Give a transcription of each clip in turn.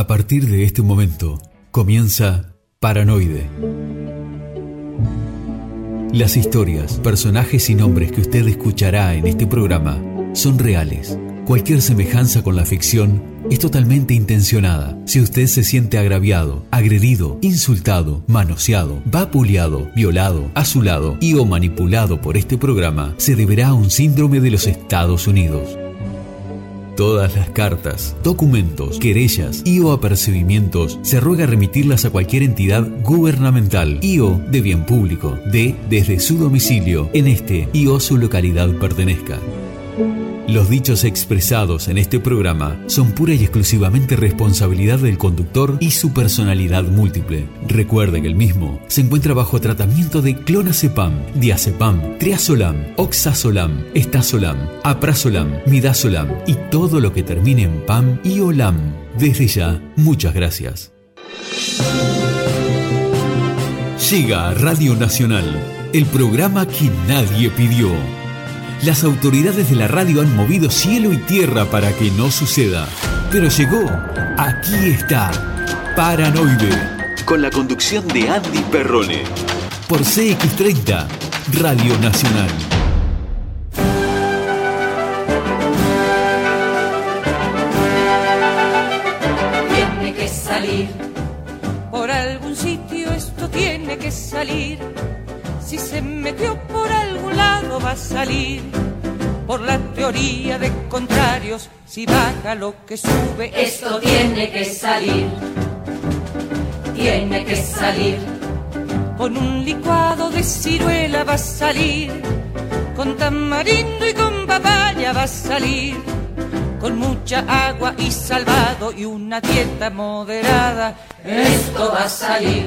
A partir de este momento, comienza Paranoide. Las historias, personajes y nombres que usted escuchará en este programa son reales. Cualquier semejanza con la ficción es totalmente intencionada. Si usted se siente agraviado, agredido, insultado, manoseado, vapuleado, violado, azulado y o manipulado por este programa, se deberá a un síndrome de los Estados Unidos. Todas las cartas, documentos, querellas y o apercibimientos se ruega remitirlas a cualquier entidad gubernamental y o de bien público de desde su domicilio en este y o su localidad pertenezca. Los dichos expresados en este programa son pura y exclusivamente responsabilidad del conductor y su personalidad múltiple. Recuerde que el mismo se encuentra bajo tratamiento de clonazepam, diazepam, triazolam, oxazolam, estazolam, aprazolam, midazolam y todo lo que termine en pam y olam. Desde ya, muchas gracias. Llega a Radio Nacional, el programa que nadie pidió. Las autoridades de la radio han movido cielo y tierra para que no suceda. Pero llegó, aquí está, Paranoide, con la conducción de Andy Perrone, por CX30, Radio Nacional. Tiene que salir, por algún sitio esto tiene que salir. Si se metió por algún lado va a salir. Por la teoría de contrarios, si baja lo que sube, Esto tiene que salir. Tiene que salir. con un licuado de ciruela va a salir. Con tamarindo y con papaya va a salir. Con mucha agua y salvado y una dieta moderada, Esto va a salir.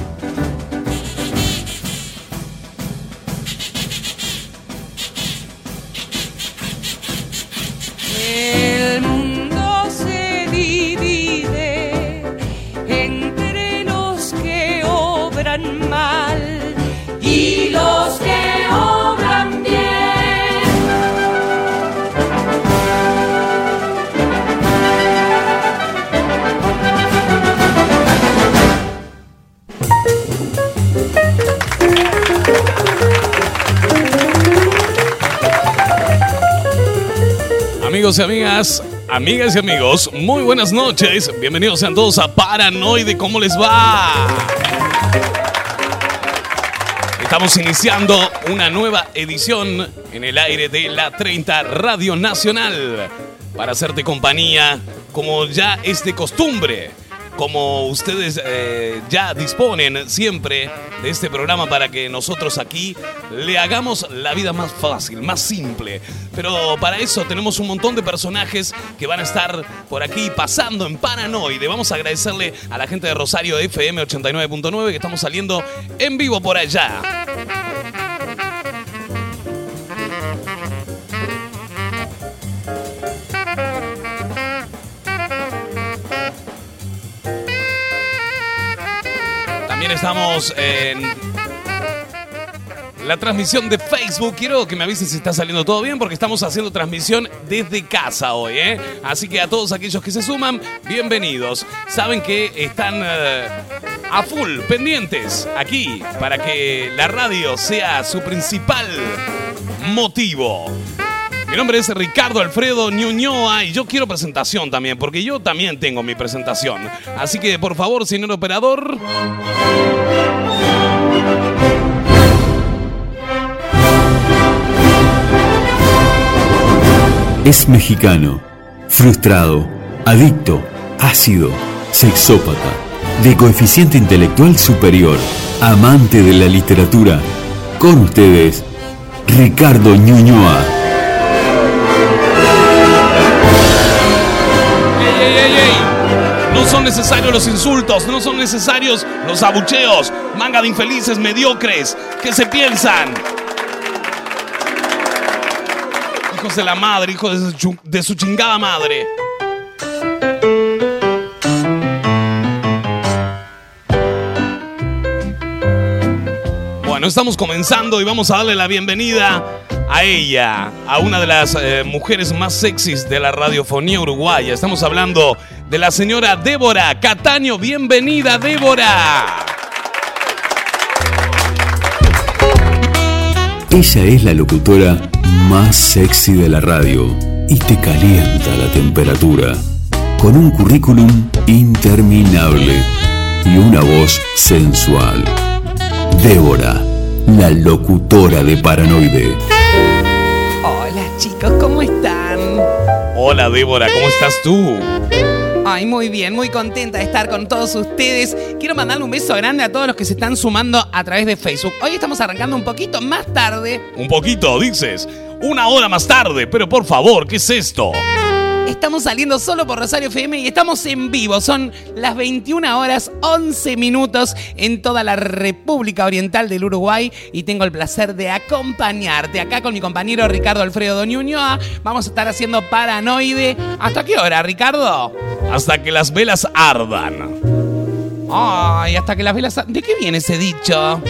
Amigos y amigas, amigas y amigos, muy buenas noches. Bienvenidos sean todos a Paranoide. ¿Cómo les va? Estamos iniciando una nueva edición en el aire de la 30 Radio Nacional para hacerte compañía como ya es de costumbre. Como ustedes eh, ya disponen siempre de este programa para que nosotros aquí le hagamos la vida más fácil, más simple. Pero para eso tenemos un montón de personajes que van a estar por aquí pasando en Paranoide. Vamos a agradecerle a la gente de Rosario FM 89.9 que estamos saliendo en vivo por allá. Estamos en la transmisión de Facebook. Quiero que me avisen si está saliendo todo bien porque estamos haciendo transmisión desde casa hoy, ¿eh? Así que a todos aquellos que se suman, bienvenidos. Saben que están eh, a full, pendientes aquí para que la radio sea su principal motivo. Mi nombre es Ricardo Alfredo Ñuñoa y yo quiero presentación también, porque yo también tengo mi presentación. Así que, por favor, señor operador. Es mexicano, frustrado, adicto, ácido, sexópata, de coeficiente intelectual superior, amante de la literatura. Con ustedes, Ricardo Ñuñoa. No son necesarios los insultos, no son necesarios los abucheos, manga de infelices mediocres que se piensan. Hijos de la madre, hijos de su, de su chingada madre. Bueno, estamos comenzando y vamos a darle la bienvenida a ella, a una de las eh, mujeres más sexys de la radiofonía uruguaya. Estamos hablando de la señora Débora Cataño. Bienvenida, Débora. Ella es la locutora más sexy de la radio y te calienta la temperatura con un currículum interminable y una voz sensual. Débora, la locutora de Paranoide. Chicos, ¿cómo están? Hola Débora, ¿cómo estás tú? Ay, muy bien, muy contenta de estar con todos ustedes. Quiero mandarle un beso grande a todos los que se están sumando a través de Facebook. Hoy estamos arrancando un poquito más tarde. Un poquito, dices. Una hora más tarde, pero por favor, ¿qué es esto? Estamos saliendo solo por Rosario FM y estamos en vivo. Son las 21 horas 11 minutos en toda la República Oriental del Uruguay y tengo el placer de acompañarte acá con mi compañero Ricardo Alfredo Doñuñoa. Vamos a estar haciendo Paranoide. ¿Hasta qué hora, Ricardo? Hasta que las velas ardan. Ay, hasta que las velas... ¿De qué viene ese dicho?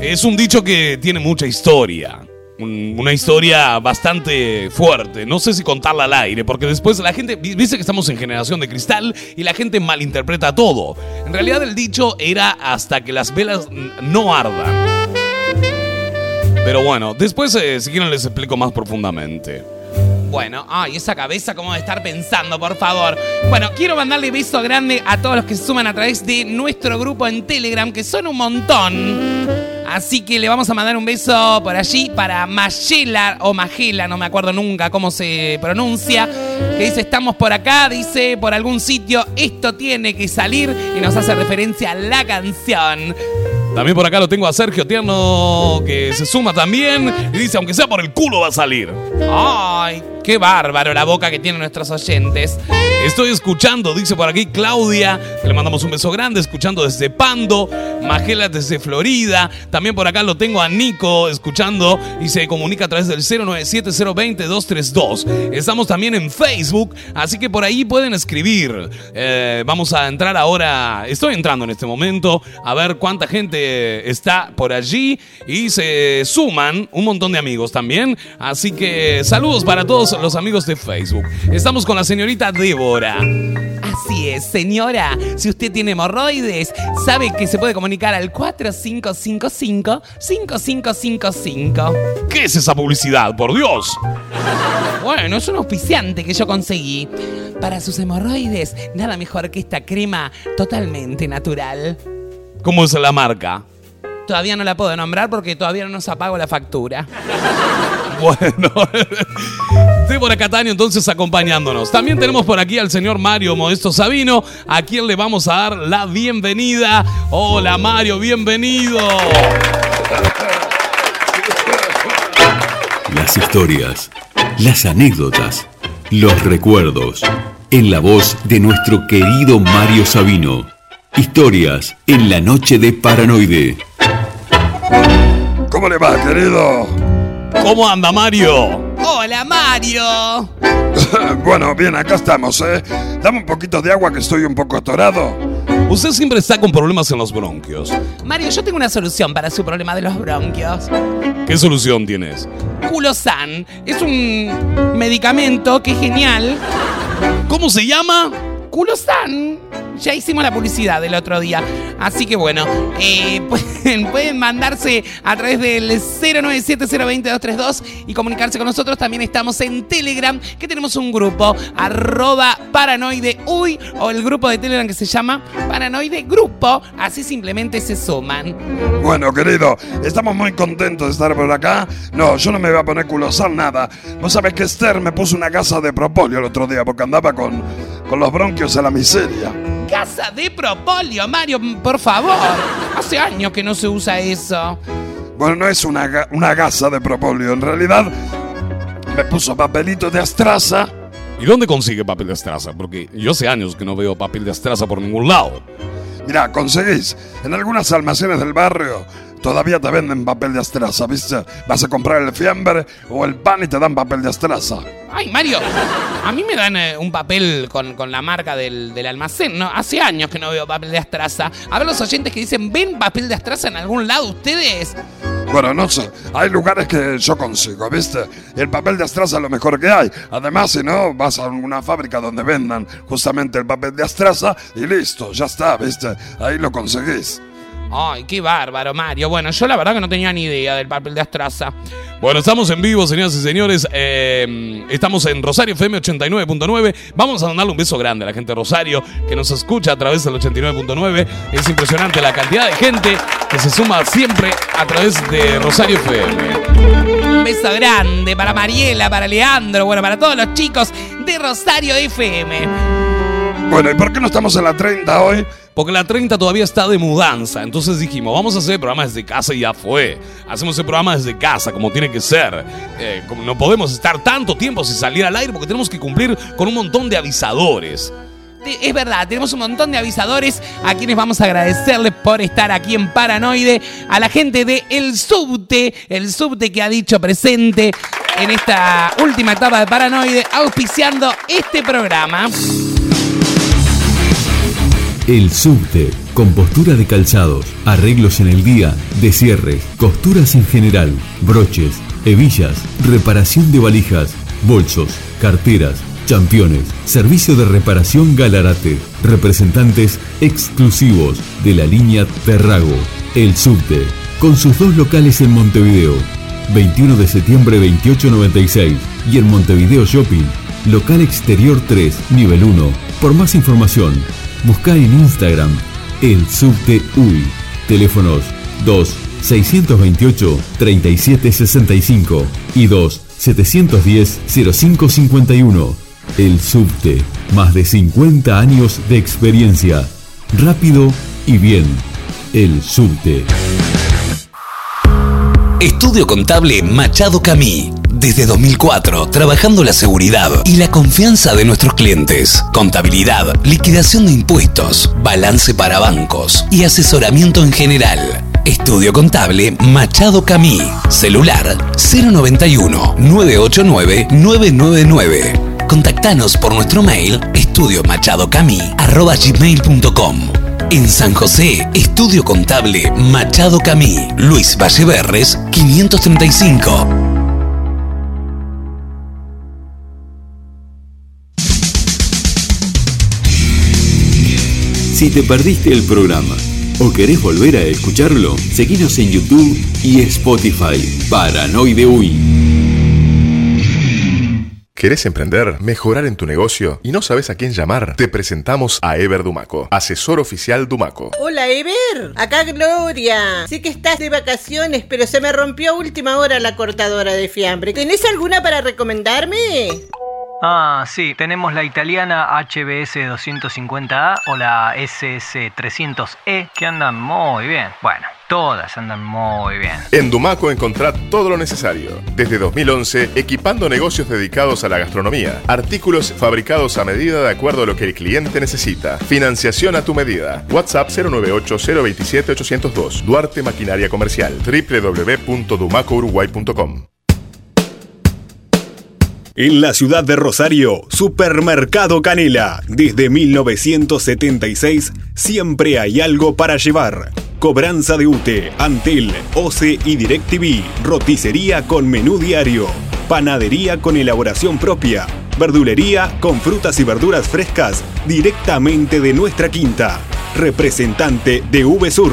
Es un dicho que tiene mucha historia una historia bastante fuerte. No sé si contarla al aire, porque después la gente dice que estamos en generación de cristal y la gente malinterpreta todo. En realidad el dicho era hasta que las velas no ardan. Pero bueno, después eh, si quieren les explico más profundamente. Bueno, ay, esa cabeza, ¿cómo de estar pensando, por favor? Bueno, quiero mandarle beso grande a todos los que se suman a través de nuestro grupo en Telegram, que son un montón. Así que le vamos a mandar un beso por allí para Magela o Magela, no me acuerdo nunca cómo se pronuncia, que dice estamos por acá, dice por algún sitio, esto tiene que salir y nos hace referencia a la canción. También por acá lo tengo a Sergio Tierno, que se suma también y dice, aunque sea por el culo va a salir. Ay, qué bárbaro la boca que tienen nuestros oyentes. Estoy escuchando, dice por aquí Claudia, le mandamos un beso grande, escuchando desde Pando, Magela desde Florida. También por acá lo tengo a Nico escuchando y se comunica a través del 097-020-232. Estamos también en Facebook, así que por ahí pueden escribir. Eh, vamos a entrar ahora, estoy entrando en este momento, a ver cuánta gente está por allí y se suman un montón de amigos también. Así que saludos para todos los amigos de Facebook. Estamos con la señorita Debo Así es, señora. Si usted tiene hemorroides, sabe que se puede comunicar al 4555-5555. ¿Qué es esa publicidad, por Dios? Bueno, es un auspiciante que yo conseguí. Para sus hemorroides, nada mejor que esta crema totalmente natural. ¿Cómo es la marca? Todavía no la puedo nombrar porque todavía no nos apago la factura. Bueno, Débora Cataño entonces acompañándonos. También tenemos por aquí al señor Mario Modesto Sabino, a quien le vamos a dar la bienvenida. Hola Mario, bienvenido. Las historias, las anécdotas, los recuerdos, en la voz de nuestro querido Mario Sabino. Historias en la noche de Paranoide. ¿Cómo le va, querido? ¿Cómo anda Mario? Hola Mario. bueno, bien, acá estamos, ¿eh? Dame un poquito de agua que estoy un poco atorado. Usted siempre está con problemas en los bronquios. Mario, yo tengo una solución para su problema de los bronquios. ¿Qué solución tienes? Culosan. Es un medicamento que es genial. ¿Cómo se llama? Culosan. Ya hicimos la publicidad del otro día. Así que bueno, eh, pueden, mandarse a través del 0970232 y comunicarse con nosotros. También estamos en Telegram, que tenemos un grupo, arroba paranoide o el grupo de Telegram que se llama Paranoide Grupo. Así simplemente se suman. Bueno, querido, estamos muy contentos de estar por acá. No, yo no me voy a poner culosal nada. Vos sabés que Esther me puso una casa de propóleo el otro día porque andaba con, con los bronquios a la miseria casa de propóleo, Mario, por favor. Hace años que no se usa eso. Bueno, no es una, una gasa de propóleo. En realidad, me puso papelito de astraza. ¿Y dónde consigue papel de astraza? Porque yo hace años que no veo papel de astraza por ningún lado. Mira, conseguís en algunas almacenes del barrio todavía te venden papel de astraza, ¿viste? Vas a comprar el fiambre o el pan y te dan papel de astraza. Ay, Mario, a mí me dan eh, un papel con, con la marca del, del almacén, ¿no? Hace años que no veo papel de astraza. A ver los oyentes que dicen, ¿ven papel de astraza en algún lado ustedes? Bueno, no sé, hay lugares que yo consigo, ¿viste? El papel de astraza es lo mejor que hay. Además, si no, vas a una fábrica donde vendan justamente el papel de astraza y listo, ya está, ¿viste? Ahí lo conseguís. Ay, qué bárbaro, Mario. Bueno, yo la verdad que no tenía ni idea del papel de astraza. Bueno, estamos en vivo, señoras y señores. Eh, estamos en Rosario FM 89.9. Vamos a mandarle un beso grande a la gente de Rosario que nos escucha a través del 89.9. Es impresionante la cantidad de gente que se suma siempre a través de Rosario FM. Un beso grande para Mariela, para Leandro, bueno, para todos los chicos de Rosario FM. Bueno, ¿y por qué no estamos en la 30 hoy? Porque la 30 todavía está de mudanza. Entonces dijimos, vamos a hacer el programa desde casa y ya fue. Hacemos el programa desde casa, como tiene que ser. Eh, como no podemos estar tanto tiempo sin salir al aire porque tenemos que cumplir con un montón de avisadores. Es verdad, tenemos un montón de avisadores a quienes vamos a agradecerles por estar aquí en Paranoide. A la gente de El Subte, el Subte que ha dicho presente en esta última etapa de Paranoide, auspiciando este programa. El subte, compostura de calzados, arreglos en el día, descierres, costuras en general, broches, hebillas, reparación de valijas, bolsos, carteras, championes, servicio de reparación Galarate, representantes exclusivos de la línea Terrago. El subte, con sus dos locales en Montevideo, 21 de septiembre 2896 y en Montevideo Shopping, local exterior 3, nivel 1. Por más información, Busca en Instagram el subte UI. Teléfonos 2 628 3765 y 2 710 0551. El subte. Más de 50 años de experiencia. Rápido y bien. El subte. Estudio Contable Machado Camí. Desde 2004, trabajando la seguridad y la confianza de nuestros clientes. Contabilidad, liquidación de impuestos, balance para bancos y asesoramiento en general. Estudio Contable Machado Camí. Celular 091 989 999. Contactanos por nuestro mail estudiomachadocamí.com. En San José, Estudio Contable Machado Camí, Luis Valleverres, 535. Si te perdiste el programa o querés volver a escucharlo, seguinos en YouTube y Spotify. Paranoide UI. ¿Querés emprender, mejorar en tu negocio y no sabes a quién llamar? Te presentamos a Ever Dumaco, asesor oficial Dumaco. Hola Ever, acá Gloria. Sé que estás de vacaciones, pero se me rompió a última hora la cortadora de fiambre. ¿Tenés alguna para recomendarme? Ah, sí, tenemos la italiana HBS 250A o la SS 300E que andan muy bien. Bueno, todas andan muy bien. En Dumaco encontrá todo lo necesario. Desde 2011, equipando negocios dedicados a la gastronomía. Artículos fabricados a medida de acuerdo a lo que el cliente necesita. Financiación a tu medida. WhatsApp 098-027-802. Duarte Maquinaria Comercial. www.dumacouruguay.com en la ciudad de Rosario, Supermercado Canela. Desde 1976 siempre hay algo para llevar. Cobranza de UTE, Antel, OCE y DirecTV. Roticería con menú diario. Panadería con elaboración propia. Verdulería con frutas y verduras frescas directamente de nuestra quinta. Representante de VSUR.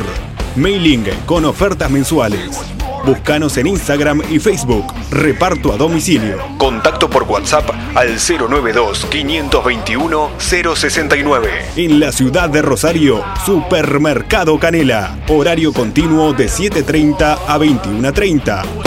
Mailing con ofertas mensuales. Búscanos en Instagram y Facebook. Reparto a domicilio. Contacto por WhatsApp al 092-521-069. En la ciudad de Rosario, Supermercado Canela. Horario continuo de 7.30 a 21.30.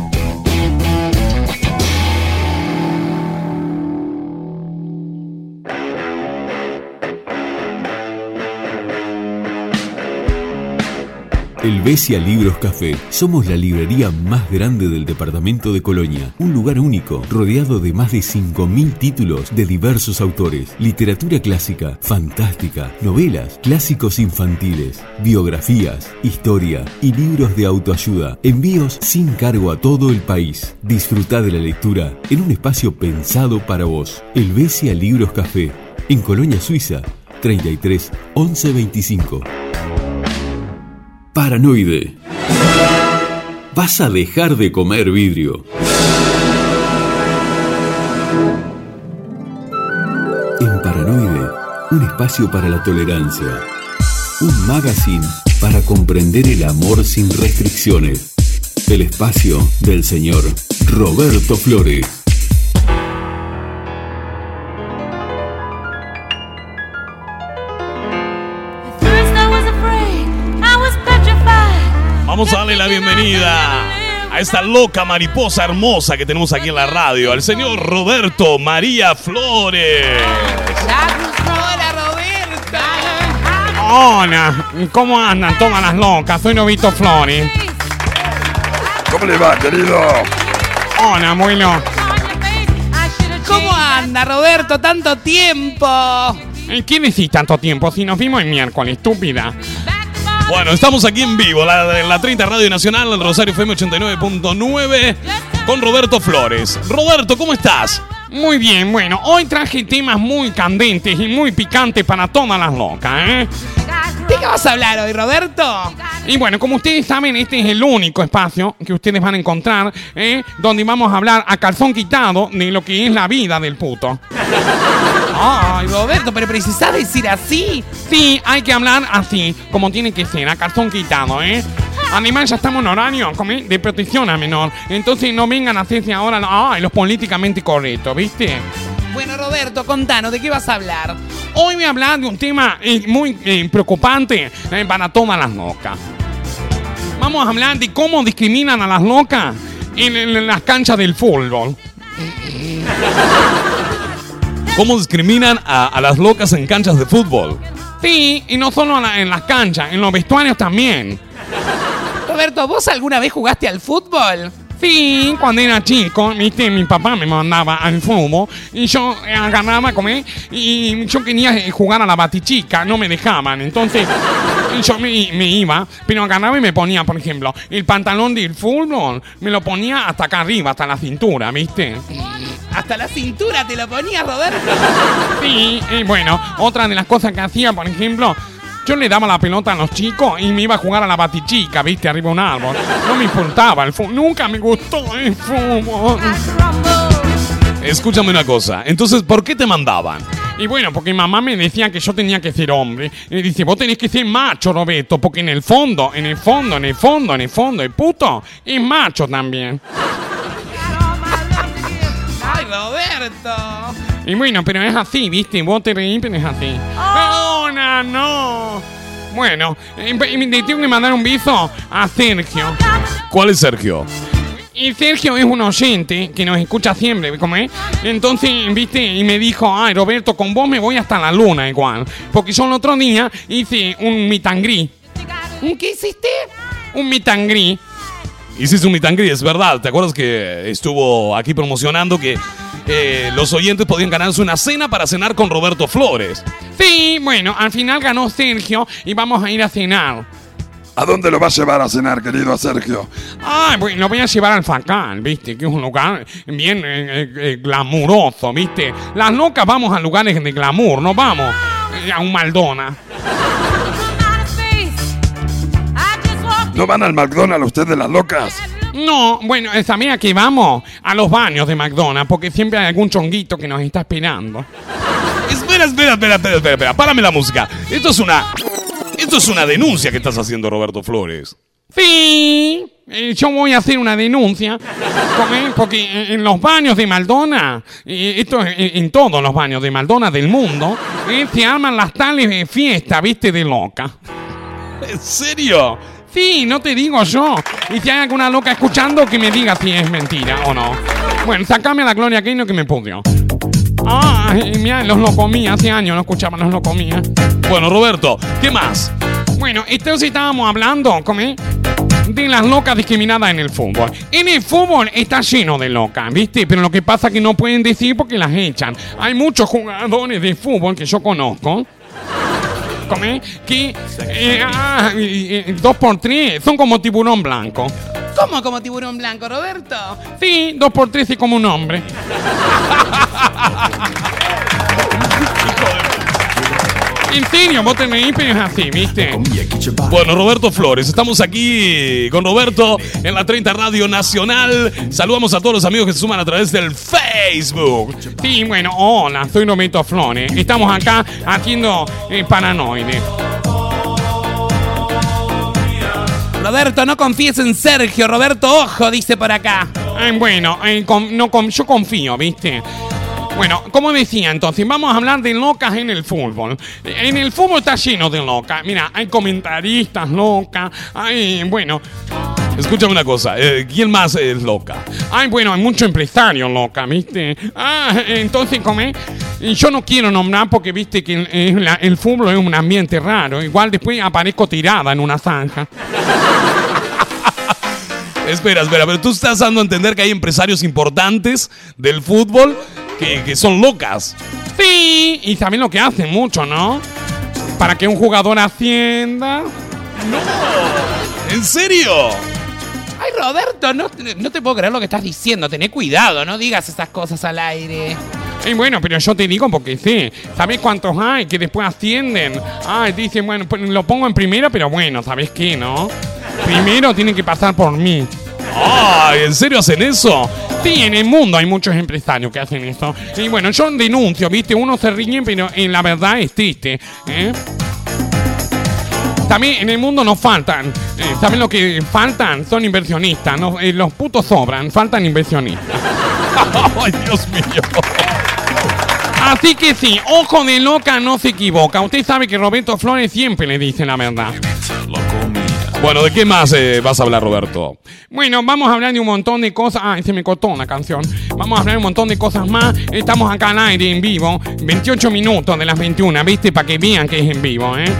El Besia Libros Café. Somos la librería más grande del departamento de Colonia. Un lugar único, rodeado de más de 5.000 títulos de diversos autores. Literatura clásica, fantástica, novelas, clásicos infantiles, biografías, historia y libros de autoayuda. Envíos sin cargo a todo el país. Disfruta de la lectura en un espacio pensado para vos. El Besia Libros Café. En Colonia, Suiza. 33 11 25. Paranoide. Vas a dejar de comer vidrio. En Paranoide, un espacio para la tolerancia. Un magazine para comprender el amor sin restricciones. El espacio del señor Roberto Flores. Vamos a darle la bienvenida a esta loca mariposa hermosa que tenemos aquí en la radio, al señor Roberto María Flores. Hola, Roberto. Hola, ¿cómo andan todas las locas? Soy Novito Flores. ¿Cómo le va, querido? Hola, abuelo. ¿Cómo anda, Roberto? Tanto tiempo. ¿Qué decís tanto tiempo? Si nos vimos el miércoles, estúpida. Bueno, estamos aquí en vivo, la, la 30 Radio Nacional, el Rosario FM 89.9, con Roberto Flores. Roberto, ¿cómo estás? Muy bien, bueno, hoy traje temas muy candentes y muy picantes para todas las locas, ¿eh? ¿De qué vas a hablar hoy, Roberto? Y bueno, como ustedes saben, este es el único espacio que ustedes van a encontrar, ¿eh? Donde vamos a hablar a calzón quitado de lo que es la vida del puto. Ay, Roberto, pero precisás decir así. Sí, hay que hablar así, como tiene que ser, a calzón quitado, ¿eh? Además, ya estamos en horario de protección a menor. Entonces no vengan a hacerse ahora ay, los políticamente correctos, ¿viste? Bueno, Roberto, contanos, ¿de qué vas a hablar? Hoy voy a hablar de un tema eh, muy eh, preocupante eh, para todas las locas. Vamos a hablar de cómo discriminan a las locas en, en las canchas del fútbol. ¿Cómo discriminan a, a las locas en canchas de fútbol? Sí, y no solo en, la- en las canchas, en los vestuarios también. Roberto, ¿vos alguna vez jugaste al fútbol? Sí, cuando era chico, viste, mi papá me mandaba al fútbol y yo eh, agarraba comer y yo quería eh, jugar a la batichica, no me dejaban, entonces yo me, me iba, pero agarraba y me ponía, por ejemplo, el pantalón del fútbol, me lo ponía hasta acá arriba, hasta la cintura, ¿viste? ¿Hasta la cintura te lo ponía, Roberto? Sí, y bueno, otra de las cosas que hacía, por ejemplo, yo le daba la pelota a los chicos y me iba a jugar a la batichica, viste, arriba de un árbol. No me importaba el fútbol, nunca me gustó el fútbol. Escúchame una cosa, entonces, ¿por qué te mandaban? Y bueno, porque mamá me decía que yo tenía que ser hombre. Y dice, vos tenés que ser macho, Roberto, porque en el fondo, en el fondo, en el fondo, en el fondo, el puto es macho también. ¡Ay, Roberto! Y bueno, pero es así, ¿viste? Vos te reís, pero es así. ¡Oh, no, no! Bueno, eh, le tengo que mandar un beso a Sergio. ¿Cuál es Sergio? Y Sergio es un oyente que nos escucha siempre, ¿cómo es? Entonces, viste, y me dijo, ay, Roberto, con vos me voy hasta la luna igual. Porque yo el otro día hice un mitangrí. ¿Un qué hiciste? Un mitangrí. Hiciste un greet, es verdad. ¿Te acuerdas que estuvo aquí promocionando que eh, los oyentes podían ganarse una cena para cenar con Roberto Flores? Sí, bueno, al final ganó Sergio y vamos a ir a cenar. ¿A dónde lo va a llevar a cenar, querido Sergio? Ay, pues lo voy a llevar al Facal, ¿viste? Que es un lugar bien eh, eh, glamuroso, ¿viste? Las locas vamos a lugares de glamour, no vamos a un Maldona. ¿No van al McDonald's ustedes las locas? No, bueno, esa mía que vamos a los baños de McDonald's porque siempre hay algún chonguito que nos está esperando. Espera, espera, espera, espera, espera, espera. Párame la música. Esto es una. Esto es una denuncia que estás haciendo, Roberto Flores. Sí, eh, yo voy a hacer una denuncia porque en- los baños de McDonald's, eh, esto es en, en todos los baños de McDonald's del mundo, eh, se arman las tales de fiestas, viste, de loca. ¿En serio? Sí, no te digo yo. Y si hay alguna loca escuchando, que me diga si es mentira o no. Bueno, sacame a la Gloria Gaynor que me pudió. Ah, mira, los locomía, hace años no escuchaba los locomía. Bueno, Roberto, ¿qué más? Bueno, entonces estábamos hablando, ¿cómo es? De las locas discriminadas en el fútbol. En el fútbol está lleno de locas, ¿viste? Pero lo que pasa es que no pueden decir porque las echan. Hay muchos jugadores de fútbol que yo conozco. ¿Cómo es? Que eh, ah, eh, dos por tres son como tiburón blanco. ¿Cómo como tiburón blanco, Roberto? Sí, dos por tres y como un hombre. En te reís, pero es así, ¿viste? Bueno, Roberto Flores, estamos aquí con Roberto en la 30 Radio Nacional. Saludamos a todos los amigos que se suman a través del Facebook. Sí, bueno, hola, soy Roberto Flores. Estamos acá haciendo eh, paranoide. Roberto, no confíes en Sergio. Roberto, ojo, dice por acá. Eh, bueno, eh, con- no, con- yo confío, ¿viste? Bueno, como decía entonces, vamos a hablar de locas en el fútbol. En el fútbol está lleno de locas. Mira, hay comentaristas locas, hay, bueno, Escúchame una cosa, eh, ¿quién más es loca? Ay, bueno, hay muchos empresarios locas, ¿viste? Ah, entonces. Y Yo no quiero nombrar porque, viste, que eh, la- el fútbol es un ambiente raro. Igual después aparezco tirada en una zanja. Espera, espera, pero tú estás dando a entender que hay empresarios importantes del fútbol que, que son locas. Sí, y saben lo que hacen mucho, ¿no? Para que un jugador ascienda. ¿En serio? Ay, Roberto, no, no te puedo creer lo que estás diciendo. Tené cuidado, no digas esas cosas al aire. Y bueno, pero yo te digo porque sí. ¿Sabes cuántos hay que después ascienden? Ay, dicen, bueno, pues lo pongo en primera, pero bueno, ¿sabes qué, no? Primero tienen que pasar por mí. Ay, ¿en serio hacen eso? Sí, en el mundo hay muchos empresarios que hacen eso. Y bueno, yo denuncio, ¿viste? Uno se ríe, pero en la verdad es triste. ¿eh? También en el mundo nos faltan. eh, ¿Saben lo que faltan? Son inversionistas. no- eh, los putos sobran, faltan inversionistas. Ay, Dios mío. Así que sí, ojo de loca no se equivoca. Usted sabe que Roberto Flores siempre le dice la verdad. Bueno, ¿de qué más eh, vas a hablar, Roberto? Bueno, vamos a hablar de un montón de cosas. Ah, se me cortó una canción. Vamos a hablar de un montón de cosas más. Estamos acá al aire en vivo. 28 minutos de las 21, ¿viste? Para que vean que es en vivo, ¿eh?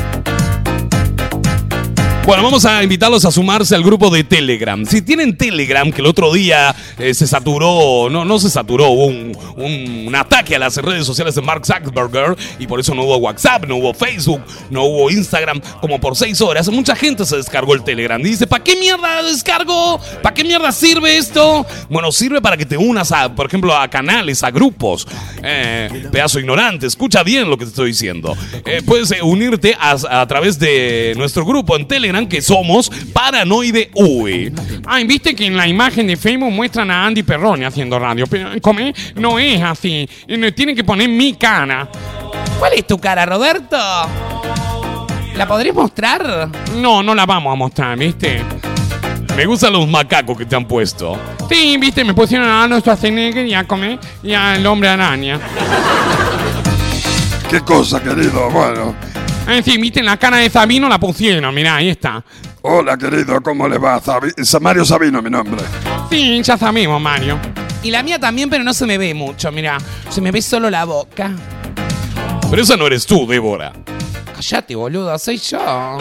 Bueno, vamos a invitarlos a sumarse al grupo de Telegram. Si tienen Telegram, que el otro día eh, se saturó, no, no se saturó, hubo un, un- un ataque a las redes sociales de Mark Zuckerberg y por eso no hubo WhatsApp, no hubo Facebook, no hubo Instagram, como por seis horas. Mucha gente se descargó el Telegram y dice, ¿para qué mierda descargo? ¿Para qué mierda sirve esto? Bueno, sirve para que te unas, a, por ejemplo, a canales, a grupos. Eh, pedazo ignorante, escucha bien lo que te estoy diciendo. Eh, puedes eh, unirte a, a través de nuestro grupo en Telegram que somos Paranoide UI. Ay, viste que en la imagen de Facebook muestran a Andy Perrone haciendo radio. Pero. No es así. Tienen que poner mi cara. ¿Cuál es tu cara, Roberto? ¿La podrías mostrar? No, no la vamos a mostrar, ¿viste? Me gustan los macacos que te han puesto. Sí, viste, me pusieron a Arnold Schwarzenegger y a comer y al hombre araña. ¿Qué cosa, querido? Bueno. En fin, viste, en la cara de Sabino la pusieron, mirá, ahí está. Hola, querido, ¿cómo le va? Sabi- Mario Sabino, mi nombre. Sí, ya sabemos, Mario. Y la mía también, pero no se me ve mucho, mira. Se me ve solo la boca. Pero esa no eres tú, Débora. Cállate, boludo, soy yo.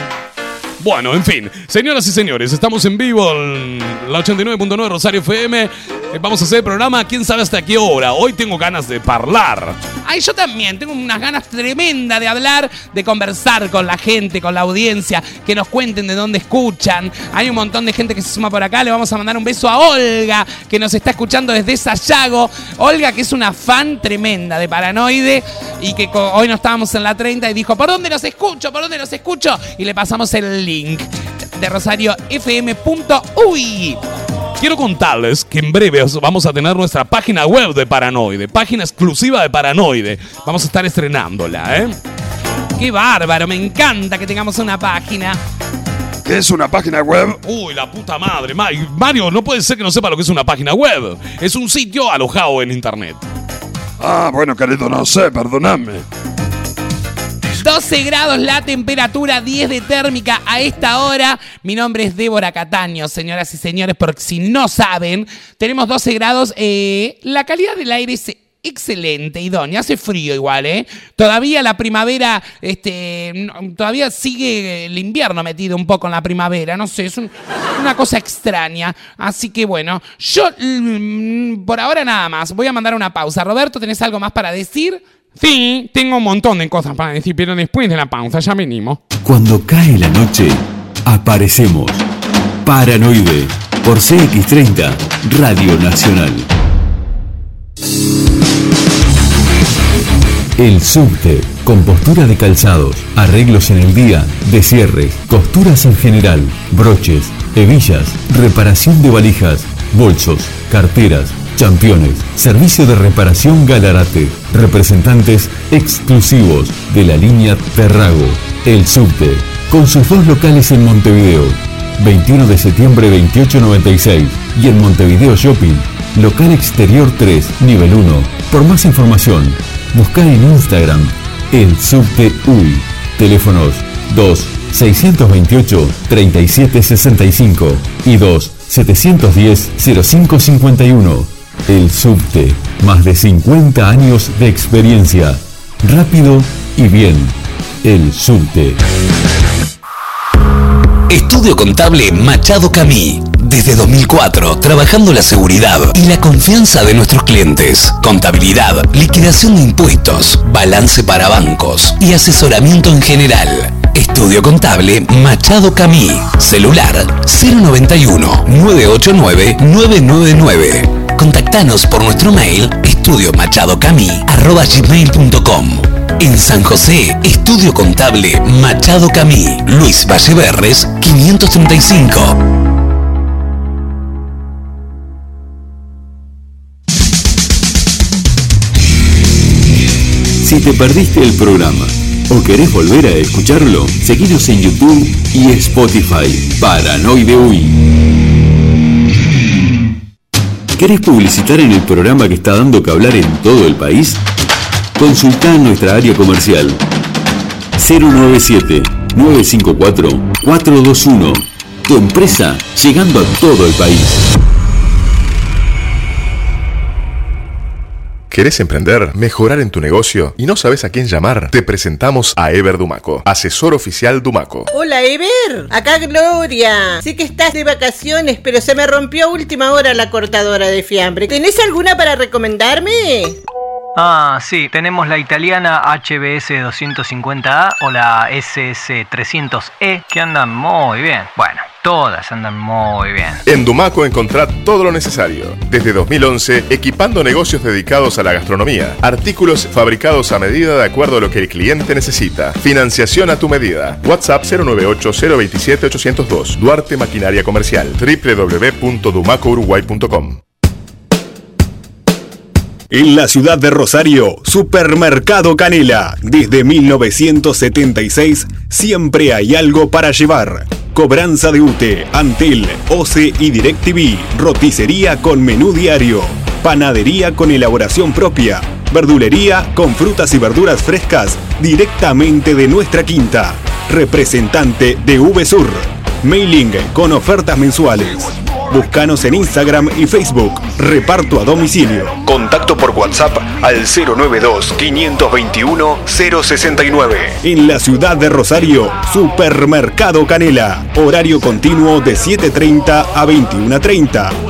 Bueno, en fin, señoras y señores, estamos en vivo en la 89.9 Rosario FM. Eh, Vamos a hacer el programa, quién sabe hasta qué hora. Hoy tengo ganas de hablar. Ay, yo también tengo unas ganas tremendas de hablar, de conversar con la gente, con la audiencia, que nos cuenten de dónde escuchan. Hay un montón de gente que se suma por acá. Le vamos a mandar un beso a Olga, que nos está escuchando desde Sayago. Olga, que es una fan tremenda de Paranoide y que hoy no estábamos en la 30 y dijo, ¿por dónde los escucho? ¿Por dónde los escucho? Y le pasamos el link de Rosario FM.uy. quiero contarles que en breve os- vamos a tener nuestra página web de Paranoide, página exclusiva de Paranoide. Vamos a estar estrenándola, ¿eh? Qué bárbaro, me encanta que tengamos una página. ¿Qué es una página web? Uy, la puta madre. Ma- Mario, no puede ser que no sepa lo que es una página web. Es un sitio alojado en internet. Ah, bueno, querido, no sé, perdonadme. 12 grados la temperatura, 10 de térmica a esta hora. Mi nombre es Débora Cataño, señoras y señores, porque si no saben, tenemos 12 grados. eh, la calidad del aire es excelente, idónea. Hace frío igual, ¿eh? Todavía la primavera, este, todavía sigue el invierno metido un poco en la primavera. No sé, es un- una cosa extraña. Así que bueno, yo mm, por ahora nada más. Voy a mandar una pausa. Roberto, ¿tenés algo más para decir? Sí, tengo un montón de cosas para decir, pero después de la pausa ya venimos. Cuando cae la noche, aparecemos. Paranoide, por CX30, Radio Nacional. El subte, con postura de calzados, arreglos en el día, descierres, costuras en general, broches, hebillas, reparación de valijas, bolsos, carteras, championes, servicio de reparación Galarate, representantes exclusivos de la línea Terrago. El subte, con sus dos locales en Montevideo, 21 de septiembre 2896 y en Montevideo Shopping, local exterior 3, nivel 1. Por más información, busca en Instagram el subte UI. Teléfonos 2 628 3765 y 2 710 0551. El subte, más de 50 años de experiencia. Rápido y bien. El subte. Estudio Contable Machado Camí. Desde 2004, trabajando la seguridad y la confianza de nuestros clientes. Contabilidad, liquidación de impuestos, balance para bancos y asesoramiento en general. Estudio Contable Machado Camí. Celular 091-989-999. Contactanos por nuestro mail estudiomachadocamí.com. En San José, Estudio Contable Machado Camí, Luis Valleverres, 535. Si te perdiste el programa o querés volver a escucharlo, seguinos en YouTube y Spotify. Paranoide UI. ¿Querés publicitar en el programa que está dando que hablar en todo el país? Consulta nuestra área comercial 097-954-421. Tu empresa llegando a todo el país. ¿Querés emprender, mejorar en tu negocio y no sabes a quién llamar? Te presentamos a Ever Dumaco, asesor oficial Dumaco. Hola, Ever. Acá Gloria. Sé que estás de vacaciones, pero se me rompió a última hora la cortadora de fiambre. ¿Tenés alguna para recomendarme? Ah, sí, tenemos la italiana HBS 250A o la SS 300E que andan muy bien. Bueno, todas andan muy bien. En Dumaco encontrá todo lo necesario. Desde 2011, equipando negocios dedicados a la gastronomía. Artículos fabricados a medida de acuerdo a lo que el cliente necesita. Financiación a tu medida. WhatsApp 098-027-802. Duarte Maquinaria Comercial. www.dumacouruguay.com En la ciudad de Rosario, Supermercado Canela. Desde 1976 siempre hay algo para llevar. Cobranza de UTE, Antel, OCE y DirecTV. Roticería con menú diario. Panadería con elaboración propia. Verdulería con frutas y verduras frescas directamente de nuestra quinta. Representante de VSUR. Mailing con ofertas mensuales. Búscanos en Instagram y Facebook. Reparto a domicilio. Contacto por WhatsApp al 092-521-069. En la ciudad de Rosario, Supermercado Canela. Horario continuo de 7.30 a 21.30.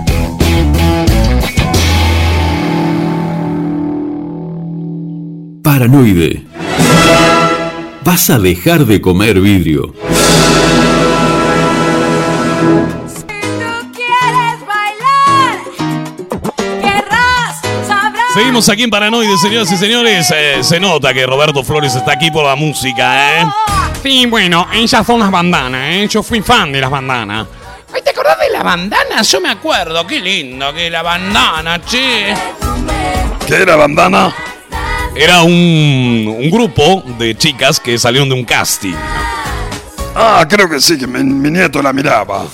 Paranoide. Vas a dejar de comer vidrio. Seguimos aquí en Paranoide, señoras y señores. Eh, se nota que Roberto Flores está aquí por la música, ¿eh? Sí, bueno, ellas son las bandanas, ¿eh? Yo fui fan de las bandanas. Ay, ¿te acordás de la bandana? Yo me acuerdo, qué lindo que la bandana, che. ¿Qué era bandana? Era un, un grupo de chicas que salieron de un casting. Ah, creo que sí, que mi, mi nieto la miraba.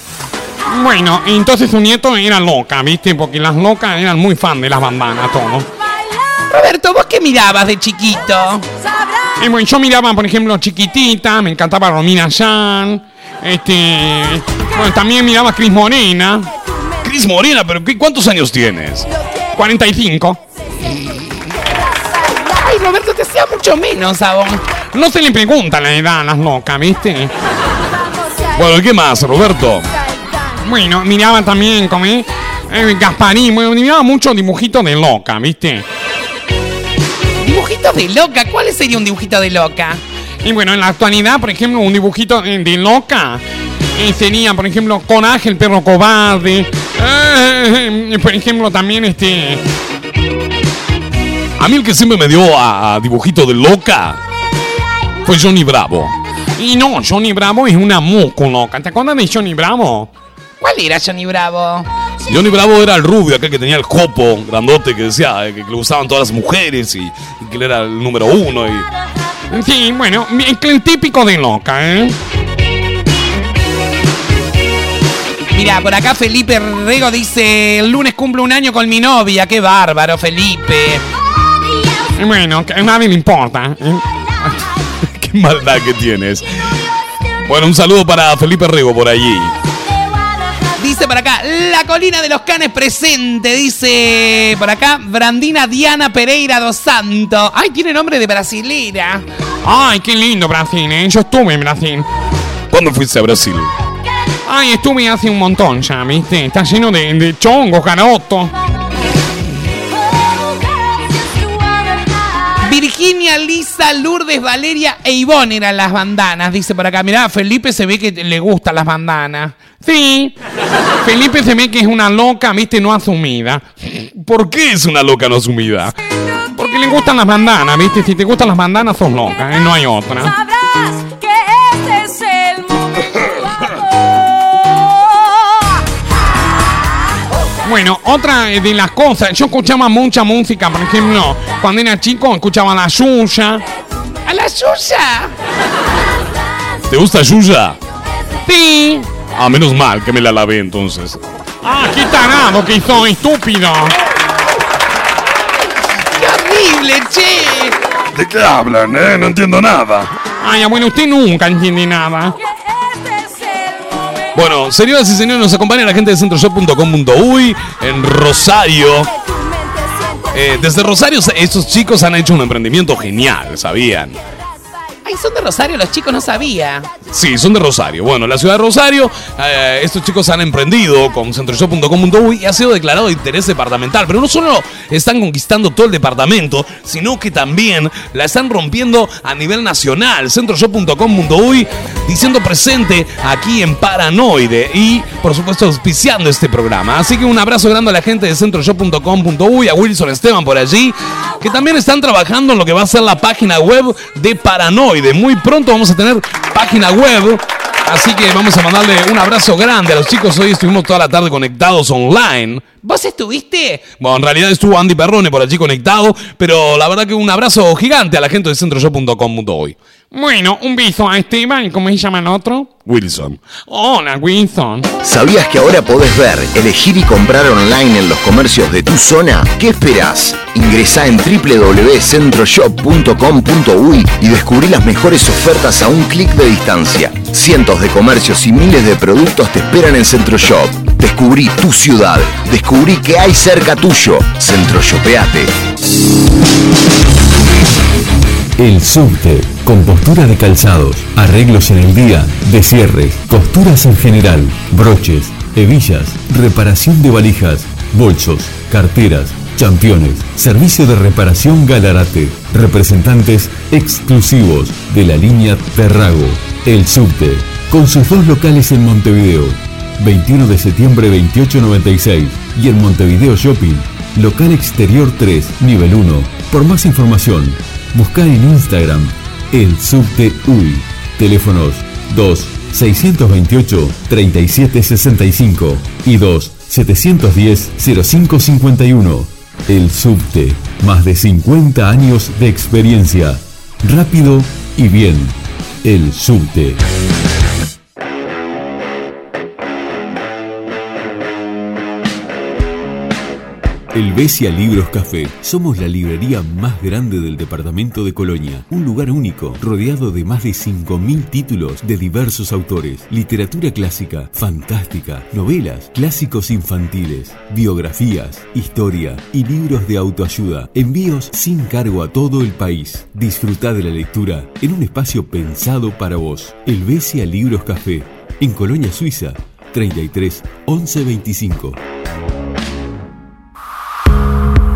Bueno, entonces su nieto era loca, ¿viste? Porque las locas eran muy fan de las bandanas, todo. Roberto, ¿vos qué mirabas de chiquito? Eh, bueno, yo miraba, por ejemplo, Chiquitita, me encantaba Romina Yan. Este. Bueno, también miraba a Cris Morena. Cris Morena, pero ¿qué- ¿cuántos años tienes? 45. Ay, Roberto, te sea mucho menos a vos. No se le pregunta la edad a las locas, ¿viste? Bueno, ¿y qué más, Roberto? Bueno, miraba también como eh, Gasparín, bueno, miraba mucho dibujitos de loca, ¿viste? ¿Dibujitos de loca? ¿Cuál sería un dibujito de loca? Y bueno, en la actualidad, por ejemplo, un dibujito eh, de loca eh, sería, por ejemplo, Coraje, el perro cobarde. Eh, por ejemplo, también este. A mí el que siempre me dio a, a dibujito de loca fue Johnny Bravo. Y no, Johnny Bravo es una moco loca. ¿Te acuerdas de Johnny Bravo? ¿Cuál era Johnny Bravo? Johnny Bravo era el rubio, aquel que tenía el copo grandote que decía eh, que, le gustaban todas las mujeres y, y que él era el número uno. Y... Sí, bueno, el, el típico de loca, ¿eh? Mira, por acá Felipe Rego dice, el lunes cumple un año con mi novia, qué bárbaro, Felipe. Bueno, que a nadie le importa. ¿eh? Qué maldad que tienes. Bueno, un saludo para Felipe Rego por allí. Dice por acá, la colina de los canes presente, dice por acá, Brandina Diana Pereira dos Santos. Ay, tiene nombre de brasilera. Ay, qué lindo Brasil, ¿eh? Yo estuve en Brasil. ¿Cuándo fuiste a Brasil? Ay, estuve hace un montón ya, ¿viste? Está lleno de, de chongos, garotos. Virginia, Lisa, Lourdes, Valeria e Ivonne eran las bandanas, dice por acá. Mirá, Felipe se ve que le gustan las bandanas. Sí. Felipe se ve que es una loca, viste, no asumida. ¿Por qué es una loca no asumida? Porque le gustan las bandanas, viste. Si te gustan las bandanas, sos loca, ¿eh? no hay otra. Bueno, otra de las cosas, yo escuchaba mucha música, por ejemplo, cuando era chico escuchaba a la Yuya. ¡A la Yuya! ¿Te gusta Yuya? Sí. Ah, menos mal que me la lavé entonces. ¡Ah, qué tarado que soy, estúpido! ¡Qué horrible, che! ¿De qué hablan, eh? No entiendo nada. Ay, bueno, usted nunca entiende nada. Bueno, señoras y señores, nos acompaña la gente de centroshop.com.uy en Rosario. Eh, desde Rosario, estos chicos han hecho un emprendimiento genial, ¿sabían? Ay, son de Rosario, los chicos no sabía. Sí, son de Rosario. Bueno, la ciudad de Rosario, eh, estos chicos han emprendido con centroshop.com.uy y ha sido declarado de interés departamental. Pero no solo están conquistando todo el departamento, sino que también la están rompiendo a nivel nacional. Centroshop.com.uy diciendo presente aquí en Paranoide y, por supuesto, auspiciando este programa. Así que un abrazo grande a la gente de centroshop.com.uy, a Wilson Esteban por allí, que también están trabajando en lo que va a ser la página web de Paranoide. Muy pronto vamos a tener página web. Así que vamos a mandarle un abrazo grande a los chicos. Hoy estuvimos toda la tarde conectados online. ¿Vos estuviste? Bueno, en realidad estuvo Andy Perrone por allí conectado, pero la verdad que un abrazo gigante a la gente de centroshop.com.uy. Bueno, un beso a Esteban y ¿cómo se llama el otro? Wilson. Hola, Wilson. ¿Sabías que ahora podés ver, elegir y comprar online en los comercios de tu zona? ¿Qué esperás? Ingresá en www.centroshop.com.uy y descubrí las mejores ofertas a un clic de distancia. Cientos de comercios y miles de productos te esperan en Centroshop. Descubrí tu ciudad. Descubrí que hay cerca tuyo. Centroshopeate. El subte, con postura de calzados, arreglos en el día, de cierres, costuras en general, broches, hebillas, reparación de valijas, bolsos, carteras, championes, servicio de reparación Galarate, representantes exclusivos de la línea Terrago. El subte, con sus dos locales en Montevideo, 21 de septiembre 2896 y en Montevideo Shopping, local exterior 3, nivel 1. Por más información, busca en Instagram el subte UI. Teléfonos 2 628 3765 y 2 710 0551. El subte, más de 50 años de experiencia. Rápido y bien. El subte. El Besia Libros Café. Somos la librería más grande del departamento de Colonia. Un lugar único, rodeado de más de 5.000 títulos de diversos autores. Literatura clásica, fantástica, novelas, clásicos infantiles, biografías, historia y libros de autoayuda. Envíos sin cargo a todo el país. Disfruta de la lectura en un espacio pensado para vos. El Besia Libros Café. En Colonia Suiza. 33 11 25.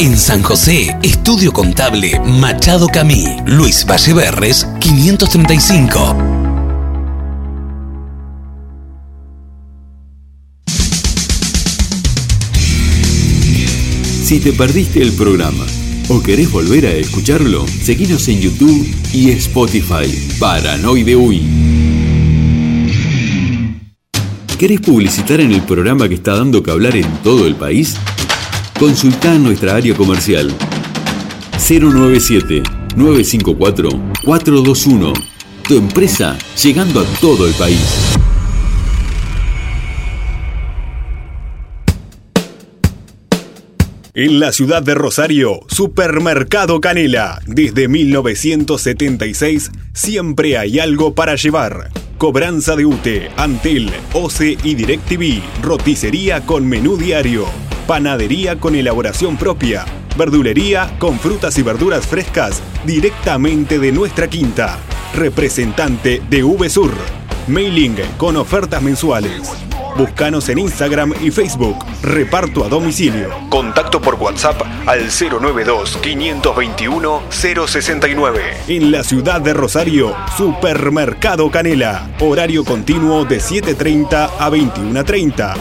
En San José, Estudio Contable Machado Camí, Luis Valleverres, 535. Si te perdiste el programa o querés volver a escucharlo, seguinos en YouTube y Spotify. Paranoide Uy. ¿Querés publicitar en el programa que está dando que hablar en todo el país? Consulta nuestra área comercial 097-954-421. Tu empresa llegando a todo el país. En la ciudad de Rosario, Supermercado Canela. Desde 1976 siempre hay algo para llevar. Cobranza de UTE, Antel, OCE y DirecTV. Roticería con menú diario. Panadería con elaboración propia. Verdulería con frutas y verduras frescas directamente de nuestra quinta. Representante de VSUR. Mailing con ofertas mensuales. Búscanos en Instagram y Facebook. Reparto a domicilio. Contacto por WhatsApp al 092-521-069. En la ciudad de Rosario, Supermercado Canela. Horario continuo de 7.30 a 21.30.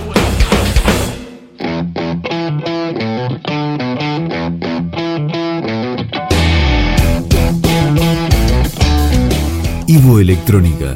Ivo Electrónica.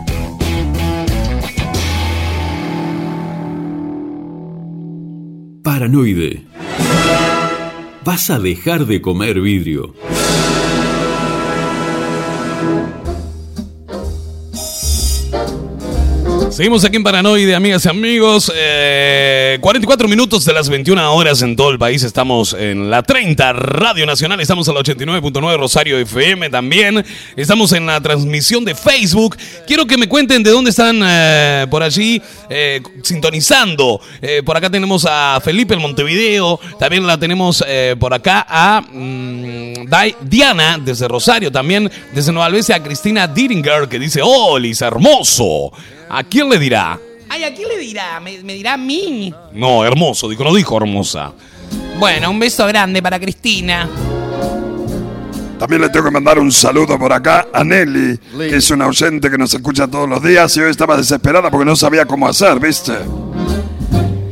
Paranoide. Vas a dejar de comer vidrio. Seguimos aquí en Paranoide, amigas y amigos. Eh, 44 minutos de las 21 horas en todo el país. Estamos en la 30 Radio Nacional. Estamos en la 89.9 Rosario FM también. Estamos en la transmisión de Facebook. Quiero que me cuenten de dónde están eh, por allí eh, sintonizando. Eh, por acá tenemos a Felipe el Montevideo. También la tenemos eh, por acá a mm, Dai- Diana desde Rosario. También desde Nueva Albesia a Cristina Diringer que dice: ¡Olis, hermoso! ¿A quién le dirá? Ay, ¿a quién le dirá? ¿Me, me dirá a mí? No, hermoso, dijo, no dijo hermosa. Bueno, un beso grande para Cristina. También le tengo que mandar un saludo por acá a Nelly, que es una oyente que nos escucha todos los días y hoy estaba desesperada porque no sabía cómo hacer, ¿viste?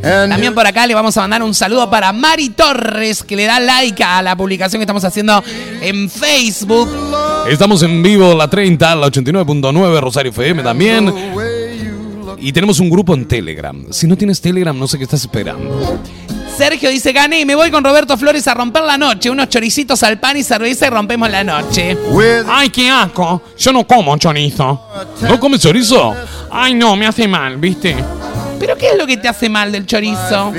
También por acá le vamos a mandar un saludo para Mari Torres, que le da like a la publicación que estamos haciendo en Facebook. Estamos en vivo la 30, la 89.9 Rosario FM también. Y tenemos un grupo en Telegram. Si no tienes Telegram, no sé qué estás esperando. Sergio dice, gané y me voy con Roberto Flores a romper la noche. Unos choricitos al pan y cerveza y rompemos la noche. Ay, qué asco. Yo no como chorizo. ¿No comes chorizo? Ay, no, me hace mal, ¿viste? ¿Pero qué es lo que te hace mal del chorizo?